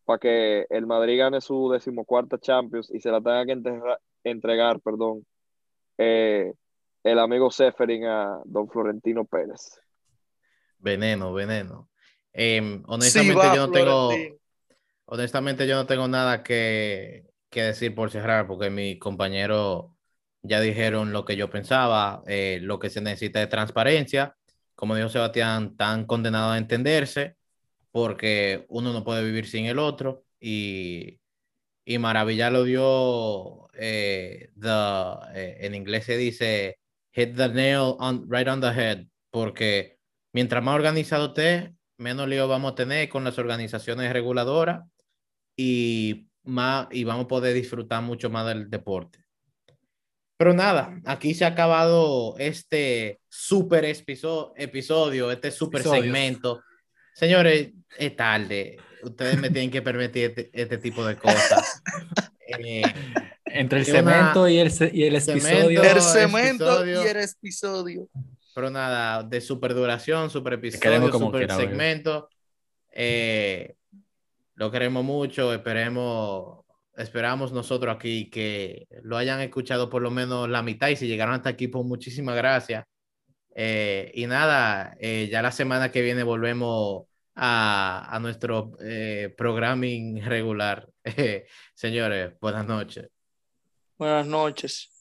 para que el Madrid gane su decimocuarta Champions y se la tenga que entregar, perdón, eh, el amigo Seferin a don Florentino Pérez. Veneno, veneno. Em, honestamente, yo no tengo. Honestamente, yo no tengo nada que, decir por cerrar, porque mis compañeros ya dijeron lo que yo pensaba. Eh, lo que se necesita es transparencia. Como dijo Sebastián, tan condenado a entenderse, porque uno no puede vivir sin el otro. Y, y Maravilla lo dio. Eh, eh, en inglés se dice hit the nail on, right on the head, porque mientras más organizado esté, menos lío vamos a tener con las organizaciones reguladoras y, más, y vamos a poder disfrutar mucho más del deporte. Pero nada, aquí se ha acabado este super episodio, este super segmento. Señores, es tarde. Ustedes me tienen que permitir este, este tipo de cosas. Eh, Entre el cemento y, el, y el episodio. El cemento y el episodio. Pero nada, de super duración, super episodio, super segmento. Eh, lo queremos mucho, esperemos, esperamos nosotros aquí que lo hayan escuchado por lo menos la mitad y si llegaron hasta aquí, pues muchísimas gracias. Eh, y nada, eh, ya la semana que viene volvemos a, a nuestro programming regular. señores, buenas noches. Buenas noches.